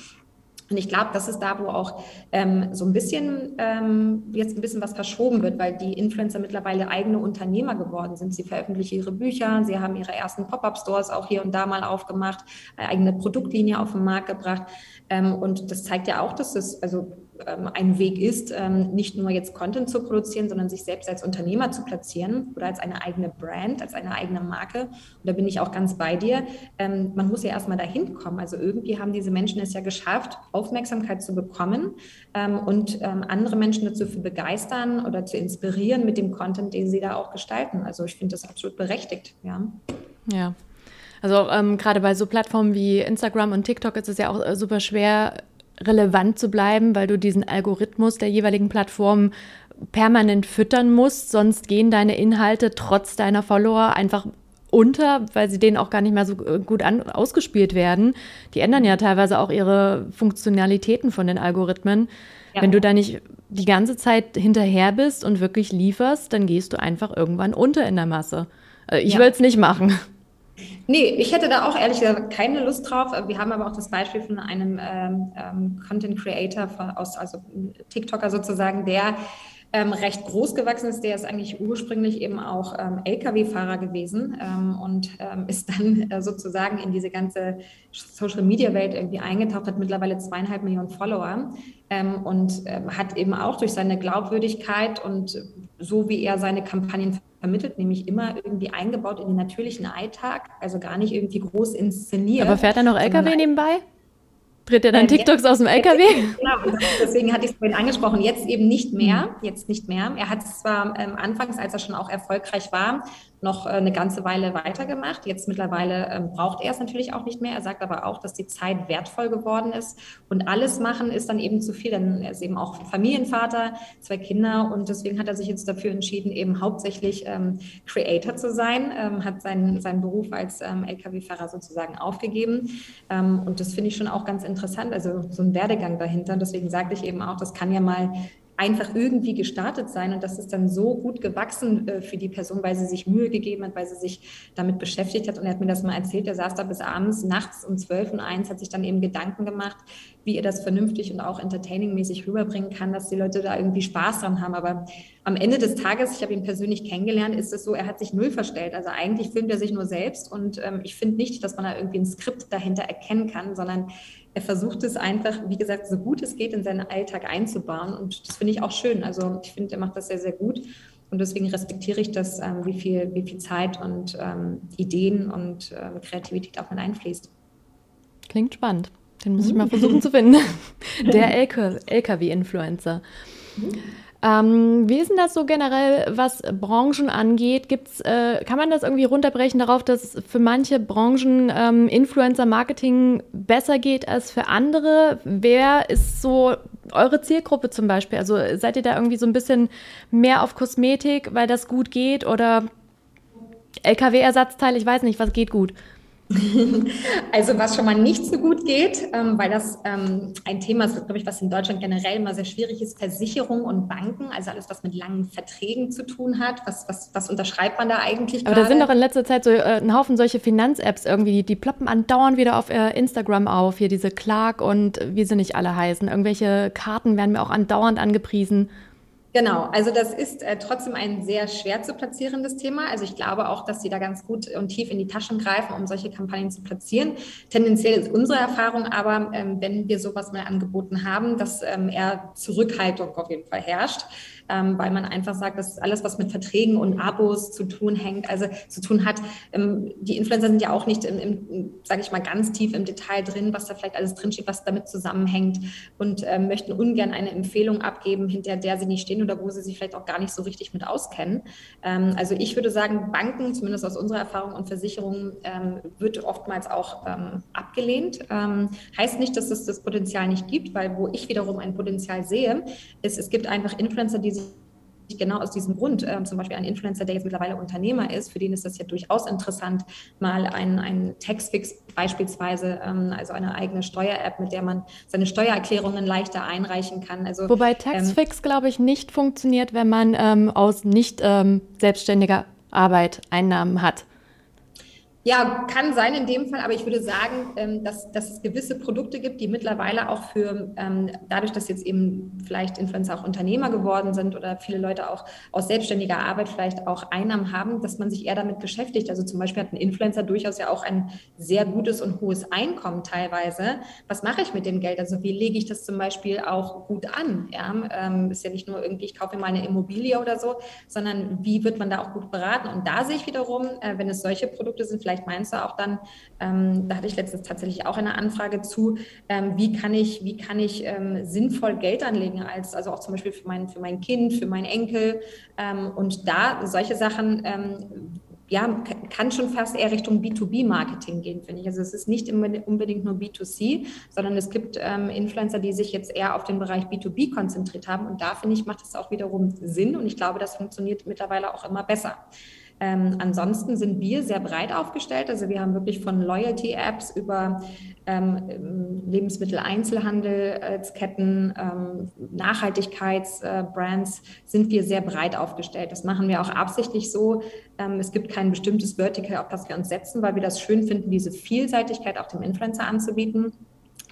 Und ich glaube, das ist da, wo auch ähm, so ein bisschen ähm, jetzt ein bisschen was verschoben wird, weil die Influencer mittlerweile eigene Unternehmer geworden sind. Sie veröffentlichen ihre Bücher, sie haben ihre ersten Pop-up-Stores auch hier und da mal aufgemacht, eigene Produktlinie auf den Markt gebracht. Ähm, und das zeigt ja auch, dass es also ein Weg ist, ähm, nicht nur jetzt Content zu produzieren, sondern sich selbst als Unternehmer zu platzieren oder als eine eigene Brand, als eine eigene Marke. Und da bin ich auch ganz bei dir. Ähm, man muss ja erstmal dahin kommen. Also irgendwie haben diese Menschen es ja geschafft, Aufmerksamkeit zu bekommen und andere Menschen dazu zu begeistern oder zu inspirieren mit dem Content, den sie da auch gestalten. Also ich finde das absolut berechtigt. Ja. Ja. Also ähm, gerade bei so Plattformen wie Instagram und TikTok ist es ja auch äh, super schwer, relevant zu bleiben, weil du diesen Algorithmus der jeweiligen Plattform permanent füttern musst, sonst gehen deine Inhalte trotz deiner Follower einfach unter, weil sie denen auch gar nicht mehr so äh, gut an, ausgespielt werden. Die ändern ja teilweise auch ihre Funktionalitäten von den Algorithmen. Ja. Wenn du da nicht die ganze Zeit hinterher bist und wirklich lieferst, dann gehst du einfach irgendwann unter in der Masse. Äh, ich ja. will es nicht machen. Nee, ich hätte da auch ehrlich gesagt keine Lust drauf. Wir haben aber auch das Beispiel von einem ähm, ähm Content Creator aus, also TikToker sozusagen, der ähm, recht groß gewachsen ist. Der ist eigentlich ursprünglich eben auch ähm, Lkw-Fahrer gewesen ähm, und ähm, ist dann äh, sozusagen in diese ganze Social-Media-Welt irgendwie eingetaucht, hat mittlerweile zweieinhalb Millionen Follower ähm, und hat eben auch durch seine Glaubwürdigkeit und so wie er seine Kampagnen vermittelt, nämlich immer irgendwie eingebaut in den natürlichen Alltag, also gar nicht irgendwie groß inszeniert. Aber fährt er noch Lkw nebenbei? Dreht er dann TikToks jetzt, aus dem LKW? Genau, deswegen hatte ich es vorhin angesprochen. Jetzt eben nicht mehr. Mhm. Jetzt nicht mehr. Er hat es zwar ähm, anfangs, als er schon auch erfolgreich war, noch äh, eine ganze Weile weitergemacht. Jetzt mittlerweile ähm, braucht er es natürlich auch nicht mehr. Er sagt aber auch, dass die Zeit wertvoll geworden ist und alles machen ist dann eben zu viel. Denn er ist eben auch Familienvater, zwei Kinder und deswegen hat er sich jetzt dafür entschieden, eben hauptsächlich ähm, Creator zu sein, ähm, hat seinen, seinen Beruf als ähm, Lkw-Fahrer sozusagen aufgegeben. Ähm, und das finde ich schon auch ganz interessant, also so ein Werdegang dahinter. Deswegen sagte ich eben auch, das kann ja mal einfach irgendwie gestartet sein und das ist dann so gut gewachsen äh, für die Person, weil sie sich Mühe gegeben hat, weil sie sich damit beschäftigt hat. Und er hat mir das mal erzählt, er saß da bis abends, nachts um zwölf und eins, hat sich dann eben Gedanken gemacht, wie er das vernünftig und auch entertainingmäßig rüberbringen kann, dass die Leute da irgendwie Spaß dran haben, aber am Ende des Tages, ich habe ihn persönlich kennengelernt, ist es so, er hat sich null verstellt, also eigentlich filmt er sich nur selbst und ähm, ich finde nicht, dass man da irgendwie ein Skript dahinter erkennen kann, sondern er versucht es einfach, wie gesagt, so gut es geht in seinen Alltag einzubauen. Und das finde ich auch schön. Also ich finde, er macht das sehr, sehr gut. Und deswegen respektiere ich das, ähm, wie, viel, wie viel Zeit und ähm, Ideen und ähm, Kreativität auch mit einfließt. Klingt spannend. Den muss ich mal versuchen zu finden. Der LKW-Influencer. Ähm, wie ist denn das so generell, was Branchen angeht? Gibt's, äh, kann man das irgendwie runterbrechen darauf, dass für manche Branchen ähm, Influencer-Marketing besser geht als für andere? Wer ist so eure Zielgruppe zum Beispiel? Also seid ihr da irgendwie so ein bisschen mehr auf Kosmetik, weil das gut geht oder LKW-Ersatzteil? Ich weiß nicht, was geht gut? Also was schon mal nicht so gut geht, ähm, weil das ähm, ein Thema ist, glaube ich, was in Deutschland generell immer sehr schwierig ist, Versicherung und Banken, also alles, was mit langen Verträgen zu tun hat. Was, was, was unterschreibt man da eigentlich? Aber grade? da sind doch in letzter Zeit so äh, ein Haufen solche Finanz-Apps irgendwie, die, die ploppen andauernd wieder auf äh, Instagram auf, hier diese Clark und wie sie nicht alle heißen. Irgendwelche Karten werden mir auch andauernd angepriesen. Genau, also das ist äh, trotzdem ein sehr schwer zu platzierendes Thema. Also ich glaube auch, dass sie da ganz gut und tief in die Taschen greifen, um solche Kampagnen zu platzieren. Tendenziell ist unsere Erfahrung aber, ähm, wenn wir sowas mal angeboten haben, dass ähm, eher Zurückhaltung auf jeden Fall herrscht ähm, weil man einfach sagt, dass alles, was mit Verträgen und Abos zu tun hängt, also zu tun hat, ähm, die Influencer sind ja auch nicht im, im sage ich mal, ganz tief im Detail drin, was da vielleicht alles drinsteht, was damit zusammenhängt und ähm, möchten ungern eine Empfehlung abgeben, hinter der sie nicht stehen oder wo sie sich vielleicht auch gar nicht so richtig mit auskennen. Ähm, also ich würde sagen, Banken, zumindest aus unserer Erfahrung und Versicherungen, ähm, wird oftmals auch ähm, abgelehnt. heißt nicht, dass es das Potenzial nicht gibt, weil wo ich wiederum ein Potenzial sehe, ist, es gibt einfach Influencer, die genau aus diesem Grund, äh, zum Beispiel ein Influencer, der jetzt mittlerweile Unternehmer ist, für den ist das ja durchaus interessant, mal ein, ein Textfix beispielsweise, ähm, also eine eigene Steuer-App, mit der man seine Steuererklärungen leichter einreichen kann. Also, Wobei Textfix, ähm, glaube ich, nicht funktioniert, wenn man ähm, aus nicht ähm, selbstständiger Arbeit Einnahmen hat. Ja, kann sein in dem Fall, aber ich würde sagen, ähm, dass, dass es gewisse Produkte gibt, die mittlerweile auch für, ähm, dadurch, dass jetzt eben vielleicht Influencer auch Unternehmer geworden sind oder viele Leute auch aus selbstständiger Arbeit vielleicht auch Einnahmen haben, dass man sich eher damit beschäftigt. Also zum Beispiel hat ein Influencer durchaus ja auch ein sehr gutes und hohes Einkommen teilweise. Was mache ich mit dem Geld? Also wie lege ich das zum Beispiel auch gut an? Ja, ähm, ist ja nicht nur irgendwie, ich kaufe mir mal eine Immobilie oder so, sondern wie wird man da auch gut beraten? Und da sehe ich wiederum, äh, wenn es solche Produkte sind, vielleicht vielleicht meinst du auch dann, ähm, da hatte ich letztens tatsächlich auch eine Anfrage zu, ähm, wie kann ich, wie kann ich ähm, sinnvoll Geld anlegen, als, also auch zum Beispiel für mein, für mein Kind, für meinen Enkel. Ähm, und da solche Sachen ähm, ja, kann schon fast eher Richtung B2B-Marketing gehen, finde ich. Also es ist nicht unbedingt nur B2C, sondern es gibt ähm, Influencer, die sich jetzt eher auf den Bereich B2B konzentriert haben. Und da, finde ich, macht es auch wiederum Sinn. Und ich glaube, das funktioniert mittlerweile auch immer besser. Ähm, ansonsten sind wir sehr breit aufgestellt. Also wir haben wirklich von Loyalty-Apps über ähm, Lebensmitteleinzelhandelsketten, ähm, Nachhaltigkeitsbrands äh, sind wir sehr breit aufgestellt. Das machen wir auch absichtlich so. Ähm, es gibt kein bestimmtes Vertical, auf das wir uns setzen, weil wir das schön finden, diese Vielseitigkeit auch dem Influencer anzubieten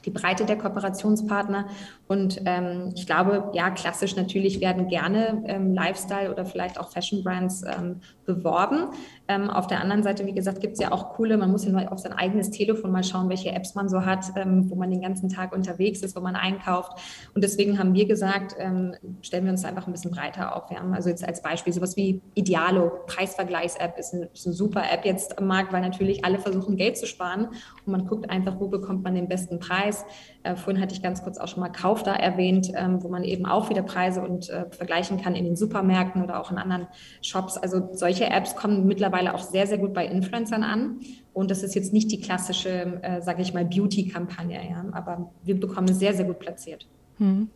die Breite der Kooperationspartner. Und ähm, ich glaube, ja, klassisch natürlich werden gerne ähm, Lifestyle oder vielleicht auch Fashion Brands ähm, beworben. Ähm, auf der anderen Seite, wie gesagt, gibt es ja auch coole, man muss ja nur auf sein eigenes Telefon mal schauen, welche Apps man so hat, ähm, wo man den ganzen Tag unterwegs ist, wo man einkauft. Und deswegen haben wir gesagt, ähm, stellen wir uns einfach ein bisschen breiter auf. Ja? Also jetzt als Beispiel sowas wie Idealo, Preisvergleichs-App ist, ein, ist eine super App jetzt am Markt, weil natürlich alle versuchen, Geld zu sparen. Und man guckt einfach, wo bekommt man den besten Preis. Äh, vorhin hatte ich ganz kurz auch schon mal Kauf da erwähnt, ähm, wo man eben auch wieder Preise und äh, vergleichen kann in den Supermärkten oder auch in anderen Shops. Also solche Apps kommen mittlerweile auch sehr, sehr gut bei Influencern an. Und das ist jetzt nicht die klassische, äh, sage ich mal, Beauty-Kampagne, ja? aber wir bekommen es sehr, sehr gut platziert. Hm.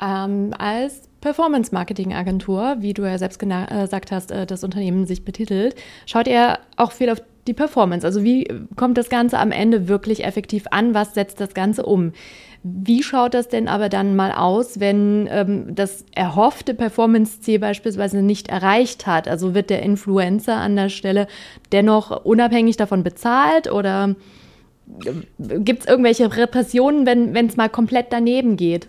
Ähm, als Performance-Marketing-Agentur, wie du ja selbst äh, gesagt hast, äh, das Unternehmen sich betitelt, schaut ihr auch viel auf die Performance. Also wie kommt das Ganze am Ende wirklich effektiv an? Was setzt das Ganze um? Wie schaut das denn aber dann mal aus, wenn ähm, das erhoffte Performance-Ziel beispielsweise nicht erreicht hat? Also wird der Influencer an der Stelle dennoch unabhängig davon bezahlt oder äh, gibt es irgendwelche Repressionen, wenn es mal komplett daneben geht?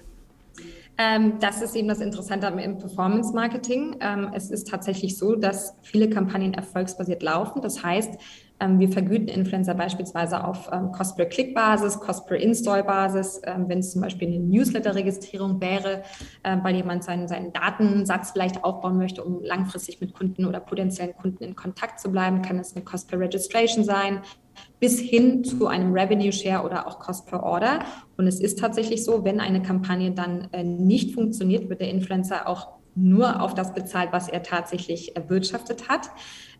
Ähm, das ist eben das Interessante im Performance-Marketing. Ähm, es ist tatsächlich so, dass viele Kampagnen erfolgsbasiert laufen. Das heißt, wir vergüten Influencer beispielsweise auf ähm, Cost-per-Click-Basis, Cost-per-Install-Basis, ähm, wenn es zum Beispiel eine Newsletter-Registrierung wäre, weil jemand seinen, seinen Datensatz vielleicht aufbauen möchte, um langfristig mit Kunden oder potenziellen Kunden in Kontakt zu bleiben, kann es eine Cost-per-Registration sein, bis hin zu einem Revenue Share oder auch Cost per Order. Und es ist tatsächlich so, wenn eine Kampagne dann äh, nicht funktioniert, wird der Influencer auch nur auf das bezahlt, was er tatsächlich erwirtschaftet hat.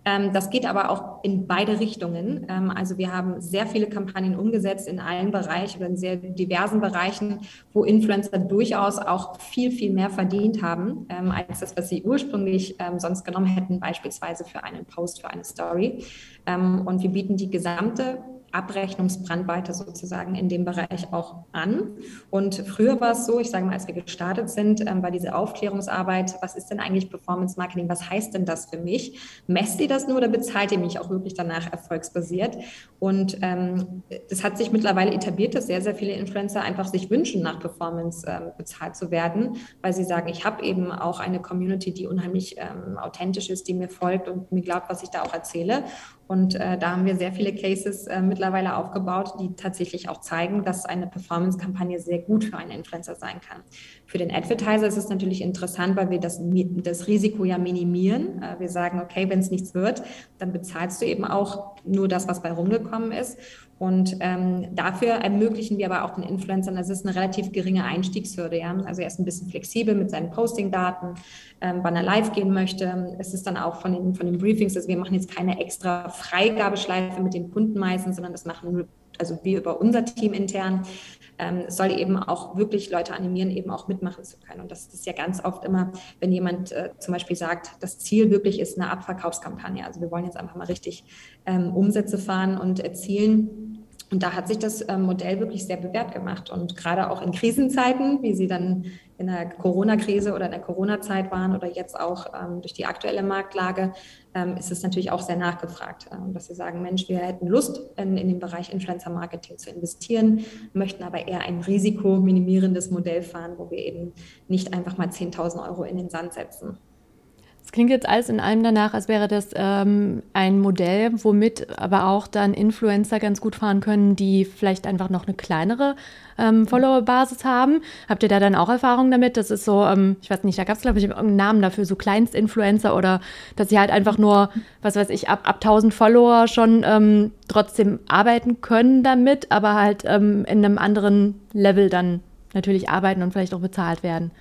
Ähm, das geht aber auch in beide Richtungen. Ähm, also wir haben sehr viele Kampagnen umgesetzt in allen Bereichen, in sehr diversen Bereichen, wo Influencer durchaus auch viel, viel mehr verdient haben, ähm, als das, was sie ursprünglich sonst genommen hätten, beispielsweise für einen Post, für eine Story. Und wir bieten die gesamte Abrechnungsbrandweite sozusagen in dem Bereich auch an. Und früher war es so, ich sage mal, als wir gestartet sind, ähm, war diese Aufklärungsarbeit, was ist denn eigentlich Performance Marketing, was heißt denn das für mich? Messt ihr das nur oder bezahlt ihr mich auch wirklich danach erfolgsbasiert? Und ähm, das hat sich mittlerweile etabliert, dass sehr, sehr viele Influencer einfach sich wünschen, nach Performance ähm, bezahlt zu werden, weil sie sagen, ich habe eben auch eine Community, die unheimlich ähm, authentisch ist, die mir folgt und mir glaubt, was ich da auch erzähle. Und äh, da haben wir sehr viele Cases äh, mittlerweile aufgebaut, die tatsächlich auch zeigen, dass eine Performance-Kampagne sehr gut für einen Influencer sein kann. Für den Advertiser ist es natürlich interessant, weil wir das, das Risiko ja minimieren. Äh, wir sagen, okay, wenn es nichts wird, dann bezahlst du eben auch nur das, was bei rumgekommen ist. Und ähm, dafür ermöglichen wir aber auch den Influencern, das ist eine relativ geringe Einstiegshürde. Ja? Also er ist ein bisschen flexibel mit seinen Posting-Daten, ähm, wann er live gehen möchte. Es ist dann auch von den, von den Briefings, also wir machen jetzt keine extra Freigabeschleife mit den Kunden meistens, sondern das machen also wir über unser Team intern. Ähm, es soll eben auch wirklich Leute animieren, eben auch mitmachen zu können. Und das ist ja ganz oft immer, wenn jemand äh, zum Beispiel sagt, das Ziel wirklich ist eine Abverkaufskampagne. Also wir wollen jetzt einfach mal richtig ähm, Umsätze fahren und erzielen und da hat sich das ähm, Modell wirklich sehr bewährt gemacht. Und gerade auch in Krisenzeiten, wie sie dann in der Corona-Krise oder in der Corona-Zeit waren oder jetzt auch ähm, durch die aktuelle Marktlage, ist es natürlich auch sehr nachgefragt, dass sie sagen, Mensch, wir hätten Lust, in, in den Bereich Influencer-Marketing zu investieren, möchten aber eher ein risikominimierendes Modell fahren, wo wir eben nicht einfach mal 10.000 Euro in den Sand setzen. Es klingt jetzt alles in allem danach, als wäre das ähm, ein Modell, womit aber auch dann Influencer ganz gut fahren können, die vielleicht einfach noch eine kleinere ähm, Follower-Basis haben. Habt ihr da dann auch Erfahrungen damit? Das ist so, ähm, ich weiß nicht, da gab es glaube ich irgendeinen Namen dafür, so Kleinstinfluencer oder dass sie halt einfach nur, was weiß ich, ab, ab 1000 Follower schon ähm, trotzdem arbeiten können damit, aber halt ähm, in einem anderen Level dann natürlich arbeiten und vielleicht auch bezahlt werden.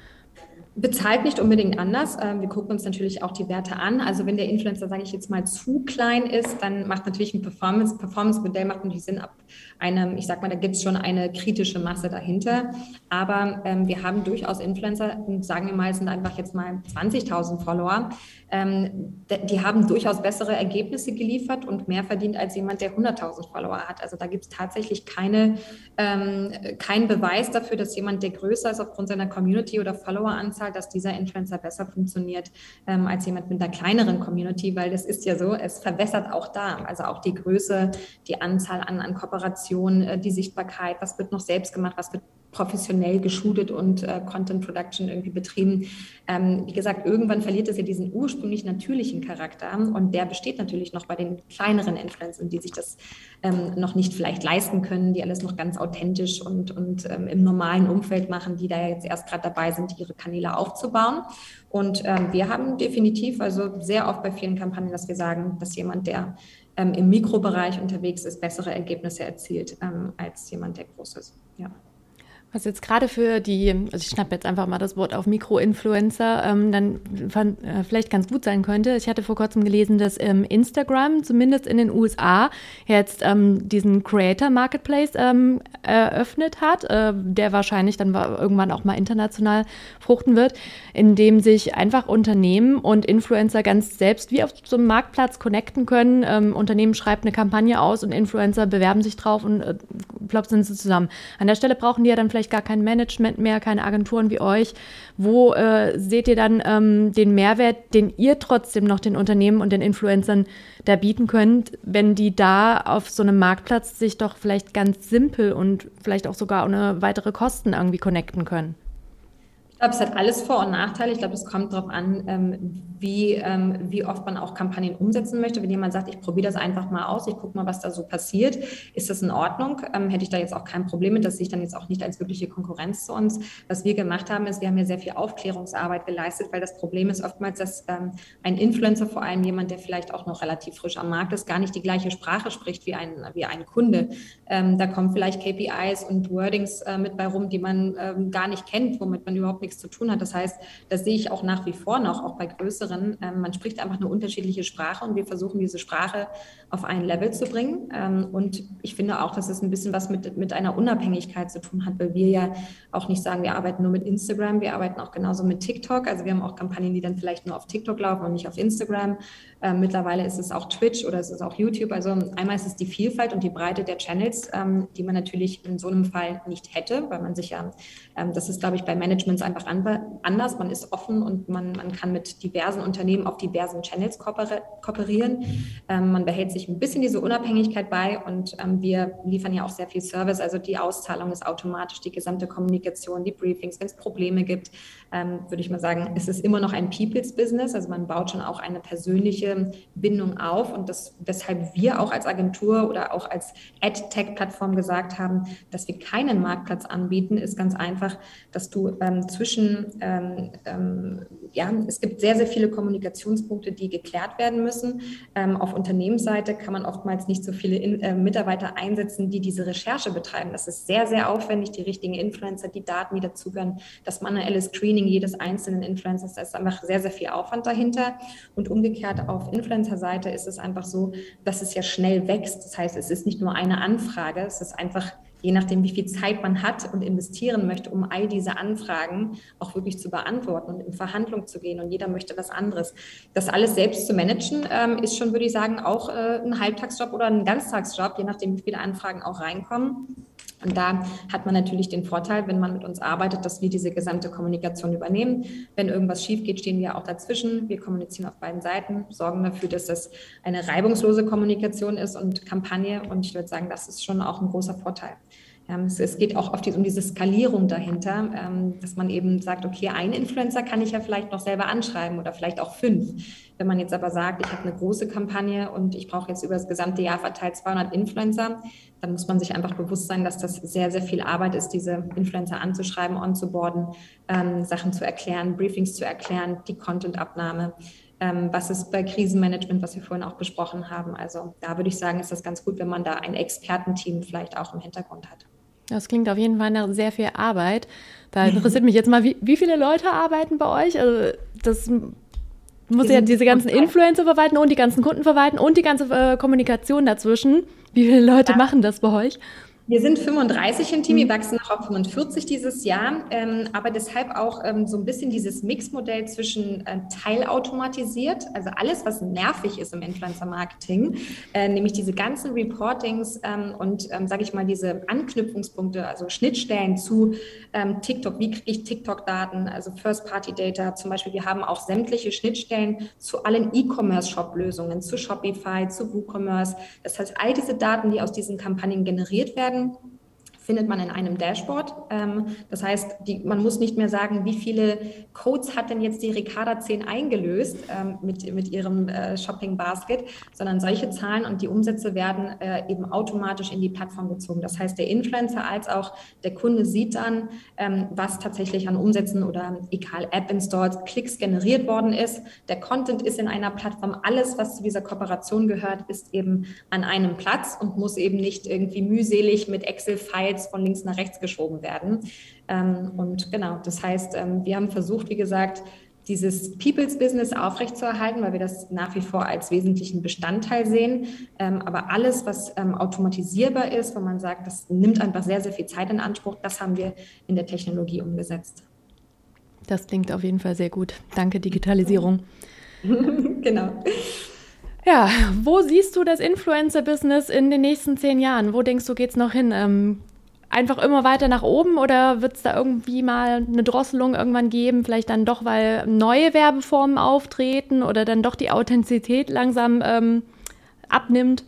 Bezahlt nicht unbedingt anders. Ähm, wir gucken uns natürlich auch die Werte an. Also wenn der Influencer, sage ich jetzt mal, zu klein ist, dann macht natürlich ein Performance, Performance-Modell macht natürlich Sinn ab einem, ich sag mal, da gibt es schon eine kritische Masse dahinter. Aber ähm, wir haben durchaus Influencer, sagen wir mal, sind einfach jetzt mal 20.000 Follower. Ähm, die haben durchaus bessere Ergebnisse geliefert und mehr verdient als jemand, der 100.000 Follower hat. Also da gibt es tatsächlich keine, ähm, keinen Beweis dafür, dass jemand, der größer ist aufgrund seiner Community oder Followeranzahl, dass dieser Influencer besser funktioniert ähm, als jemand mit einer kleineren Community, weil das ist ja so, es verwässert auch da. Also auch die Größe, die Anzahl an, an Kooperationen, äh, die Sichtbarkeit, was wird noch selbst gemacht, was wird professionell geschult und äh, Content Production irgendwie betrieben. Ähm, wie gesagt, irgendwann verliert es ja diesen ursprünglich natürlichen Charakter und der besteht natürlich noch bei den kleineren Influencern, die sich das ähm, noch nicht vielleicht leisten können, die alles noch ganz authentisch und, und ähm, im normalen Umfeld machen, die da jetzt erst gerade dabei sind, ihre Kanäle aufzubauen. Und ähm, wir haben definitiv, also sehr oft bei vielen Kampagnen, dass wir sagen, dass jemand, der ähm, im Mikrobereich unterwegs ist, bessere Ergebnisse erzielt ähm, als jemand, der groß ist. Ja. Was jetzt gerade für die, also ich schnappe jetzt einfach mal das Wort auf Mikroinfluencer, ähm, dann fand, äh, vielleicht ganz gut sein könnte. Ich hatte vor kurzem gelesen, dass ähm, Instagram zumindest in den USA jetzt ähm, diesen Creator Marketplace ähm, eröffnet hat, äh, der wahrscheinlich dann irgendwann auch mal international fruchten wird, in dem sich einfach Unternehmen und Influencer ganz selbst wie auf so einem Marktplatz connecten können. Ähm, Unternehmen schreibt eine Kampagne aus und Influencer bewerben sich drauf und äh, plopp sind sie zusammen. An der Stelle brauchen die ja dann vielleicht gar kein Management mehr, keine Agenturen wie euch. Wo äh, seht ihr dann ähm, den Mehrwert, den ihr trotzdem noch den Unternehmen und den Influencern da bieten könnt, wenn die da auf so einem Marktplatz sich doch vielleicht ganz simpel und vielleicht auch sogar ohne weitere Kosten irgendwie connecten können? Ich glaube, es hat alles Vor- und Nachteile. Ich glaube, es kommt darauf an, ähm, wie, ähm, wie oft man auch Kampagnen umsetzen möchte. Wenn jemand sagt, ich probiere das einfach mal aus, ich gucke mal, was da so passiert, ist das in Ordnung? Ähm, hätte ich da jetzt auch kein Problem mit, das sehe ich dann jetzt auch nicht als wirkliche Konkurrenz zu uns. Was wir gemacht haben, ist, wir haben ja sehr viel Aufklärungsarbeit geleistet, weil das Problem ist oftmals, dass ein Influencer, vor allem jemand, der vielleicht auch noch relativ frisch am Markt ist, gar nicht die gleiche Sprache spricht wie ein, wie ein Kunde. da kommen vielleicht KPIs und Wordings äh, mit bei rum, die man gar nicht kennt, womit man überhaupt nicht nichts zu tun hat. Das heißt, das sehe ich auch nach wie vor noch, auch bei größeren. Ähm, man spricht einfach eine unterschiedliche Sprache und wir versuchen diese Sprache auf ein Level zu bringen. Ähm, und ich finde auch, dass es ein bisschen was mit, mit einer Unabhängigkeit zu tun hat, weil wir ja auch nicht sagen, wir arbeiten nur mit Instagram, wir arbeiten auch genauso mit TikTok. Also wir haben auch Kampagnen, die dann vielleicht nur auf TikTok laufen und nicht auf Instagram. Ähm, mittlerweile ist es auch Twitch oder ist es auch YouTube. Also einmal ist es die Vielfalt und die Breite der Channels, die man natürlich in so einem Fall nicht hätte, weil man sich ja, das ist, glaube ich, bei Managements einfach einfach anders. Man ist offen und man, man kann mit diversen Unternehmen auf diversen Channels kooperieren. Ähm, man behält sich ein bisschen diese Unabhängigkeit bei und ähm, wir liefern ja auch sehr viel Service. Also die Auszahlung ist automatisch, die gesamte Kommunikation, die Briefings, wenn es Probleme gibt, ähm, würde ich mal sagen, es ist immer noch ein People's Business. Also man baut schon auch eine persönliche Bindung auf und das, weshalb wir auch als Agentur oder auch als Ad-Tech-Plattform gesagt haben, dass wir keinen Marktplatz anbieten, ist ganz einfach, dass du ähm, zwischen ähm, ähm, ja, es gibt sehr, sehr viele Kommunikationspunkte, die geklärt werden müssen. Ähm, auf Unternehmensseite kann man oftmals nicht so viele in, äh, Mitarbeiter einsetzen, die diese Recherche betreiben. Das ist sehr, sehr aufwendig, die richtigen Influencer, die Daten, die dazugehören, das manuelle Screening jedes einzelnen Influencers, da ist einfach sehr, sehr viel Aufwand dahinter. Und umgekehrt auf Influencer-Seite ist es einfach so, dass es ja schnell wächst. Das heißt, es ist nicht nur eine Anfrage, es ist einfach je nachdem, wie viel Zeit man hat und investieren möchte, um all diese Anfragen auch wirklich zu beantworten und in Verhandlung zu gehen. Und jeder möchte was anderes. Das alles selbst zu managen, ähm, ist schon, würde ich sagen, auch äh, ein Halbtagsjob oder ein Ganztagsjob, je nachdem, wie viele Anfragen auch reinkommen. Und da hat man natürlich den Vorteil, wenn man mit uns arbeitet, dass wir diese gesamte Kommunikation übernehmen. Wenn irgendwas schief geht, stehen wir auch dazwischen. Wir kommunizieren auf beiden Seiten, sorgen dafür, dass das eine reibungslose Kommunikation ist und Kampagne. Und ich würde sagen, das ist schon auch ein großer Vorteil. Es geht auch oft um diese Skalierung dahinter, ähm, dass man eben sagt, okay, ein Influencer kann ich ja vielleicht noch selber anschreiben oder vielleicht auch fünf. Wenn man jetzt aber sagt, ich habe eine große Kampagne und ich brauche jetzt über das gesamte Jahr verteilt 200 Influencer, dann muss man sich einfach bewusst sein, dass das sehr, sehr viel Arbeit ist, diese Influencer anzuschreiben, onzuboarden, ähm, Sachen zu erklären, Briefings zu erklären, die Content-Abnahme. Ähm, was ist bei Krisenmanagement, was wir vorhin auch besprochen haben. Also da würde ich sagen, ist das ganz gut, wenn man da ein Expertenteam vielleicht auch im Hintergrund hat. Das klingt auf jeden Fall nach sehr viel Arbeit. Da interessiert mich jetzt mal, wie, wie viele Leute arbeiten bei euch? Also das muss ja diese ganzen Influencer verwalten und die ganzen Kunden verwalten und die ganze äh, Kommunikation dazwischen. Wie viele Leute ja. machen das bei euch? Wir sind 35 im Team, wir mhm. wachsen noch auf 45 dieses Jahr, ähm, aber deshalb auch ähm, so ein bisschen dieses Mixmodell zwischen äh, teilautomatisiert, also alles, was nervig ist im Influencer-Marketing, äh, nämlich diese ganzen Reportings ähm, und, ähm, sage ich mal, diese Anknüpfungspunkte, also Schnittstellen zu ähm, TikTok, wie kriege ich TikTok-Daten, also First-Party-Data zum Beispiel. Wir haben auch sämtliche Schnittstellen zu allen E-Commerce-Shop-Lösungen, zu Shopify, zu WooCommerce. Das heißt, all diese Daten, die aus diesen Kampagnen generiert werden, werden findet man in einem Dashboard. Ähm, das heißt, die, man muss nicht mehr sagen, wie viele Codes hat denn jetzt die Ricarda 10 eingelöst ähm, mit, mit ihrem äh, Shopping Basket, sondern solche Zahlen und die Umsätze werden äh, eben automatisch in die Plattform gezogen. Das heißt, der Influencer als auch der Kunde sieht dann, ähm, was tatsächlich an Umsätzen oder egal App Installs, Klicks generiert worden ist. Der Content ist in einer Plattform. Alles, was zu dieser Kooperation gehört, ist eben an einem Platz und muss eben nicht irgendwie mühselig mit Excel-Files jetzt von links nach rechts geschoben werden. Ähm, und genau, das heißt, ähm, wir haben versucht, wie gesagt, dieses People's Business aufrechtzuerhalten, weil wir das nach wie vor als wesentlichen Bestandteil sehen. Ähm, aber alles, was automatisierbar ist, wo man sagt, das nimmt einfach sehr, sehr viel Zeit in Anspruch, das haben wir in der Technologie umgesetzt. Das klingt auf jeden Fall sehr gut. Danke, Digitalisierung. genau. Ja, wo siehst du das Influencer-Business in den nächsten zehn Jahren? Wo denkst du, geht es noch hin? Ähm, einfach immer weiter nach oben oder wird es da irgendwie mal eine Drosselung irgendwann geben? Vielleicht dann doch, weil neue Werbeformen auftreten oder dann doch die Authentizität langsam ähm, abnimmt?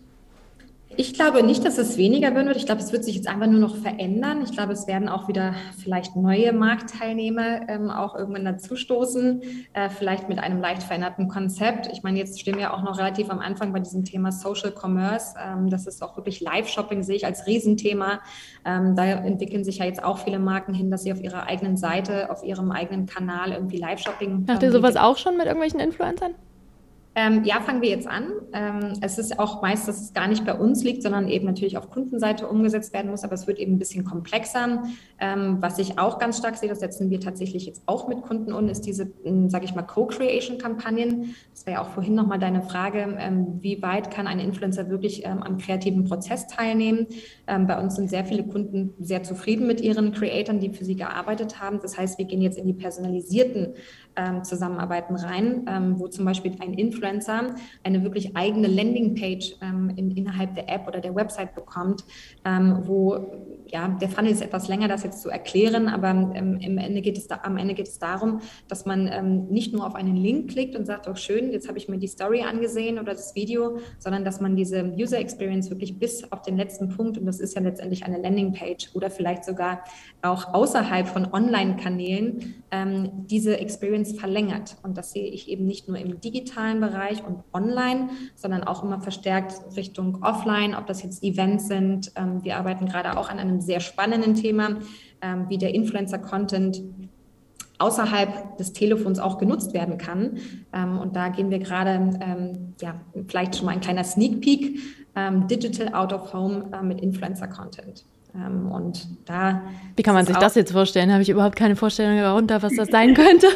Ich glaube nicht, dass es weniger werden wird. Ich glaube, es wird sich jetzt einfach nur noch verändern. Ich glaube, es werden auch wieder vielleicht neue Marktteilnehmer ähm, auch irgendwann dazustoßen, äh, vielleicht mit einem leicht veränderten Konzept. Ich meine, jetzt stehen wir auch noch relativ am Anfang bei diesem Thema Social Commerce. Ähm, das ist auch wirklich Live-Shopping, sehe ich als Riesenthema. Ähm, da entwickeln sich ja jetzt auch viele Marken hin, dass sie auf ihrer eigenen Seite, auf ihrem eigenen Kanal irgendwie Live-Shopping. Macht ihr sowas auch schon mit irgendwelchen Influencern? Ähm, ja, fangen wir jetzt an. Ähm, es ist auch meist, dass es gar nicht bei uns liegt, sondern eben natürlich auf Kundenseite umgesetzt werden muss, aber es wird eben ein bisschen komplexer. Ähm, was ich auch ganz stark sehe, das setzen wir tatsächlich jetzt auch mit Kunden um, ist diese, sage ich mal, Co-Creation-Kampagnen. Wäre ja auch vorhin nochmal deine Frage, ähm, wie weit kann ein Influencer wirklich ähm, am kreativen Prozess teilnehmen? Ähm, bei uns sind sehr viele Kunden sehr zufrieden mit ihren Creatoren, die für sie gearbeitet haben. Das heißt, wir gehen jetzt in die personalisierten Zusammenarbeiten rein, wo zum Beispiel ein Influencer eine wirklich eigene Landingpage in, innerhalb der App oder der Website bekommt, wo ja, der Funnel ist etwas länger, das jetzt zu erklären, aber ähm, im Ende geht es da, am Ende geht es darum, dass man ähm, nicht nur auf einen Link klickt und sagt, oh schön, jetzt habe ich mir die Story angesehen oder das Video, sondern dass man diese User Experience wirklich bis auf den letzten Punkt, und das ist ja letztendlich eine Landingpage oder vielleicht sogar auch außerhalb von Online-Kanälen, ähm, diese Experience verlängert. Und das sehe ich eben nicht nur im digitalen Bereich und online, sondern auch immer verstärkt Richtung Offline, ob das jetzt Events sind. Ähm, wir arbeiten gerade auch an einem sehr spannenden Thema, ähm, wie der Influencer-Content außerhalb des Telefons auch genutzt werden kann. Ähm, und da gehen wir gerade, ähm, ja, vielleicht schon mal ein kleiner Sneak Peek, Digital Out of Home äh, mit Influencer-Content. Ähm, und da. Wie kann man sich das jetzt vorstellen? Habe ich überhaupt keine Vorstellung darunter, was das sein könnte?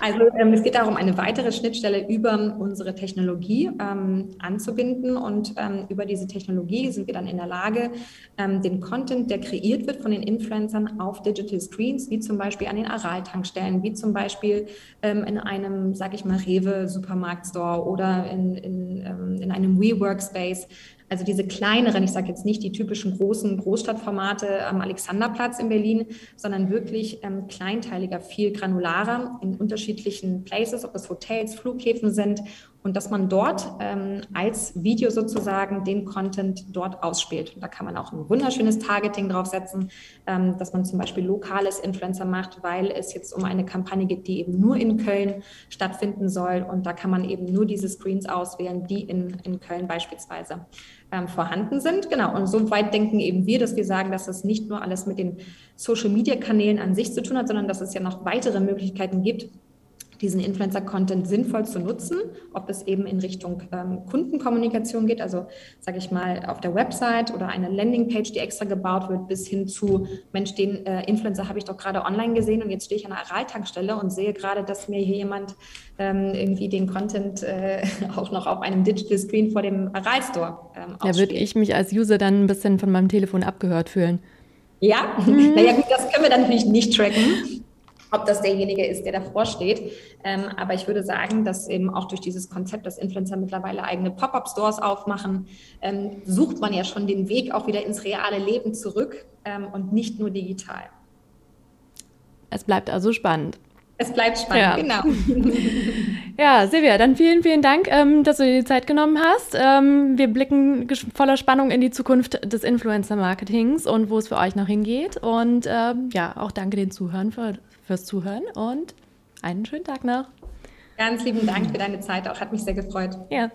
Also ähm, es geht darum, eine weitere Schnittstelle über unsere Technologie ähm, anzubinden. Und ähm, über diese Technologie sind wir dann in der Lage, ähm, den Content, der kreiert wird von den Influencern auf Digital Screens, wie zum Beispiel an den Aral-Tankstellen, wie zum Beispiel ähm, in einem, sage ich mal, Rewe Supermarktstore oder in, in, in einem WeWorkspace, also diese kleineren, ich sage jetzt nicht die typischen großen Großstadtformate am Alexanderplatz in Berlin, sondern wirklich ähm, kleinteiliger, viel granularer in unterschiedlichen Places, ob das Hotels, Flughäfen sind und dass man dort ähm, als Video sozusagen den Content dort ausspielt. Und da kann man auch ein wunderschönes Targeting draufsetzen, ähm, dass man zum Beispiel lokales Influencer macht, weil es jetzt um eine Kampagne geht, die eben nur in Köln stattfinden soll. Und da kann man eben nur diese Screens auswählen, die in, in Köln beispielsweise ähm, vorhanden sind. Genau, und so weit denken eben wir, dass wir sagen, dass das nicht nur alles mit den Social-Media-Kanälen an sich zu tun hat, sondern dass es ja noch weitere Möglichkeiten gibt, diesen Influencer-Content sinnvoll zu nutzen, ob es eben in Richtung ähm, Kundenkommunikation geht, also sage ich mal auf der Website oder eine Landingpage, die extra gebaut wird, bis hin zu, Mensch, den äh, Influencer habe ich doch gerade online gesehen und jetzt stehe ich an der Araltankstelle und sehe gerade, dass mir hier jemand ähm, irgendwie den Content äh, auch noch auf einem Digital Screen vor dem Aral-Store ähm, Da würde ich mich als User dann ein bisschen von meinem Telefon abgehört fühlen. Ja, mhm. naja gut, das können wir dann natürlich nicht tracken ob das derjenige ist, der davor steht. Ähm, aber ich würde sagen, dass eben auch durch dieses Konzept, dass Influencer mittlerweile eigene Pop-up-Stores aufmachen, ähm, sucht man ja schon den Weg auch wieder ins reale Leben zurück ähm, und nicht nur digital. Es bleibt also spannend. Es bleibt spannend, ja. genau. ja, Silvia, dann vielen, vielen Dank, ähm, dass du dir die Zeit genommen hast. Ähm, wir blicken voller Spannung in die Zukunft des Influencer-Marketings und wo es für euch noch hingeht. Und ähm, ja, auch danke den Zuhörern für, fürs Zuhören und einen schönen Tag noch. Ganz lieben Dank für deine Zeit auch. Hat mich sehr gefreut. Ja.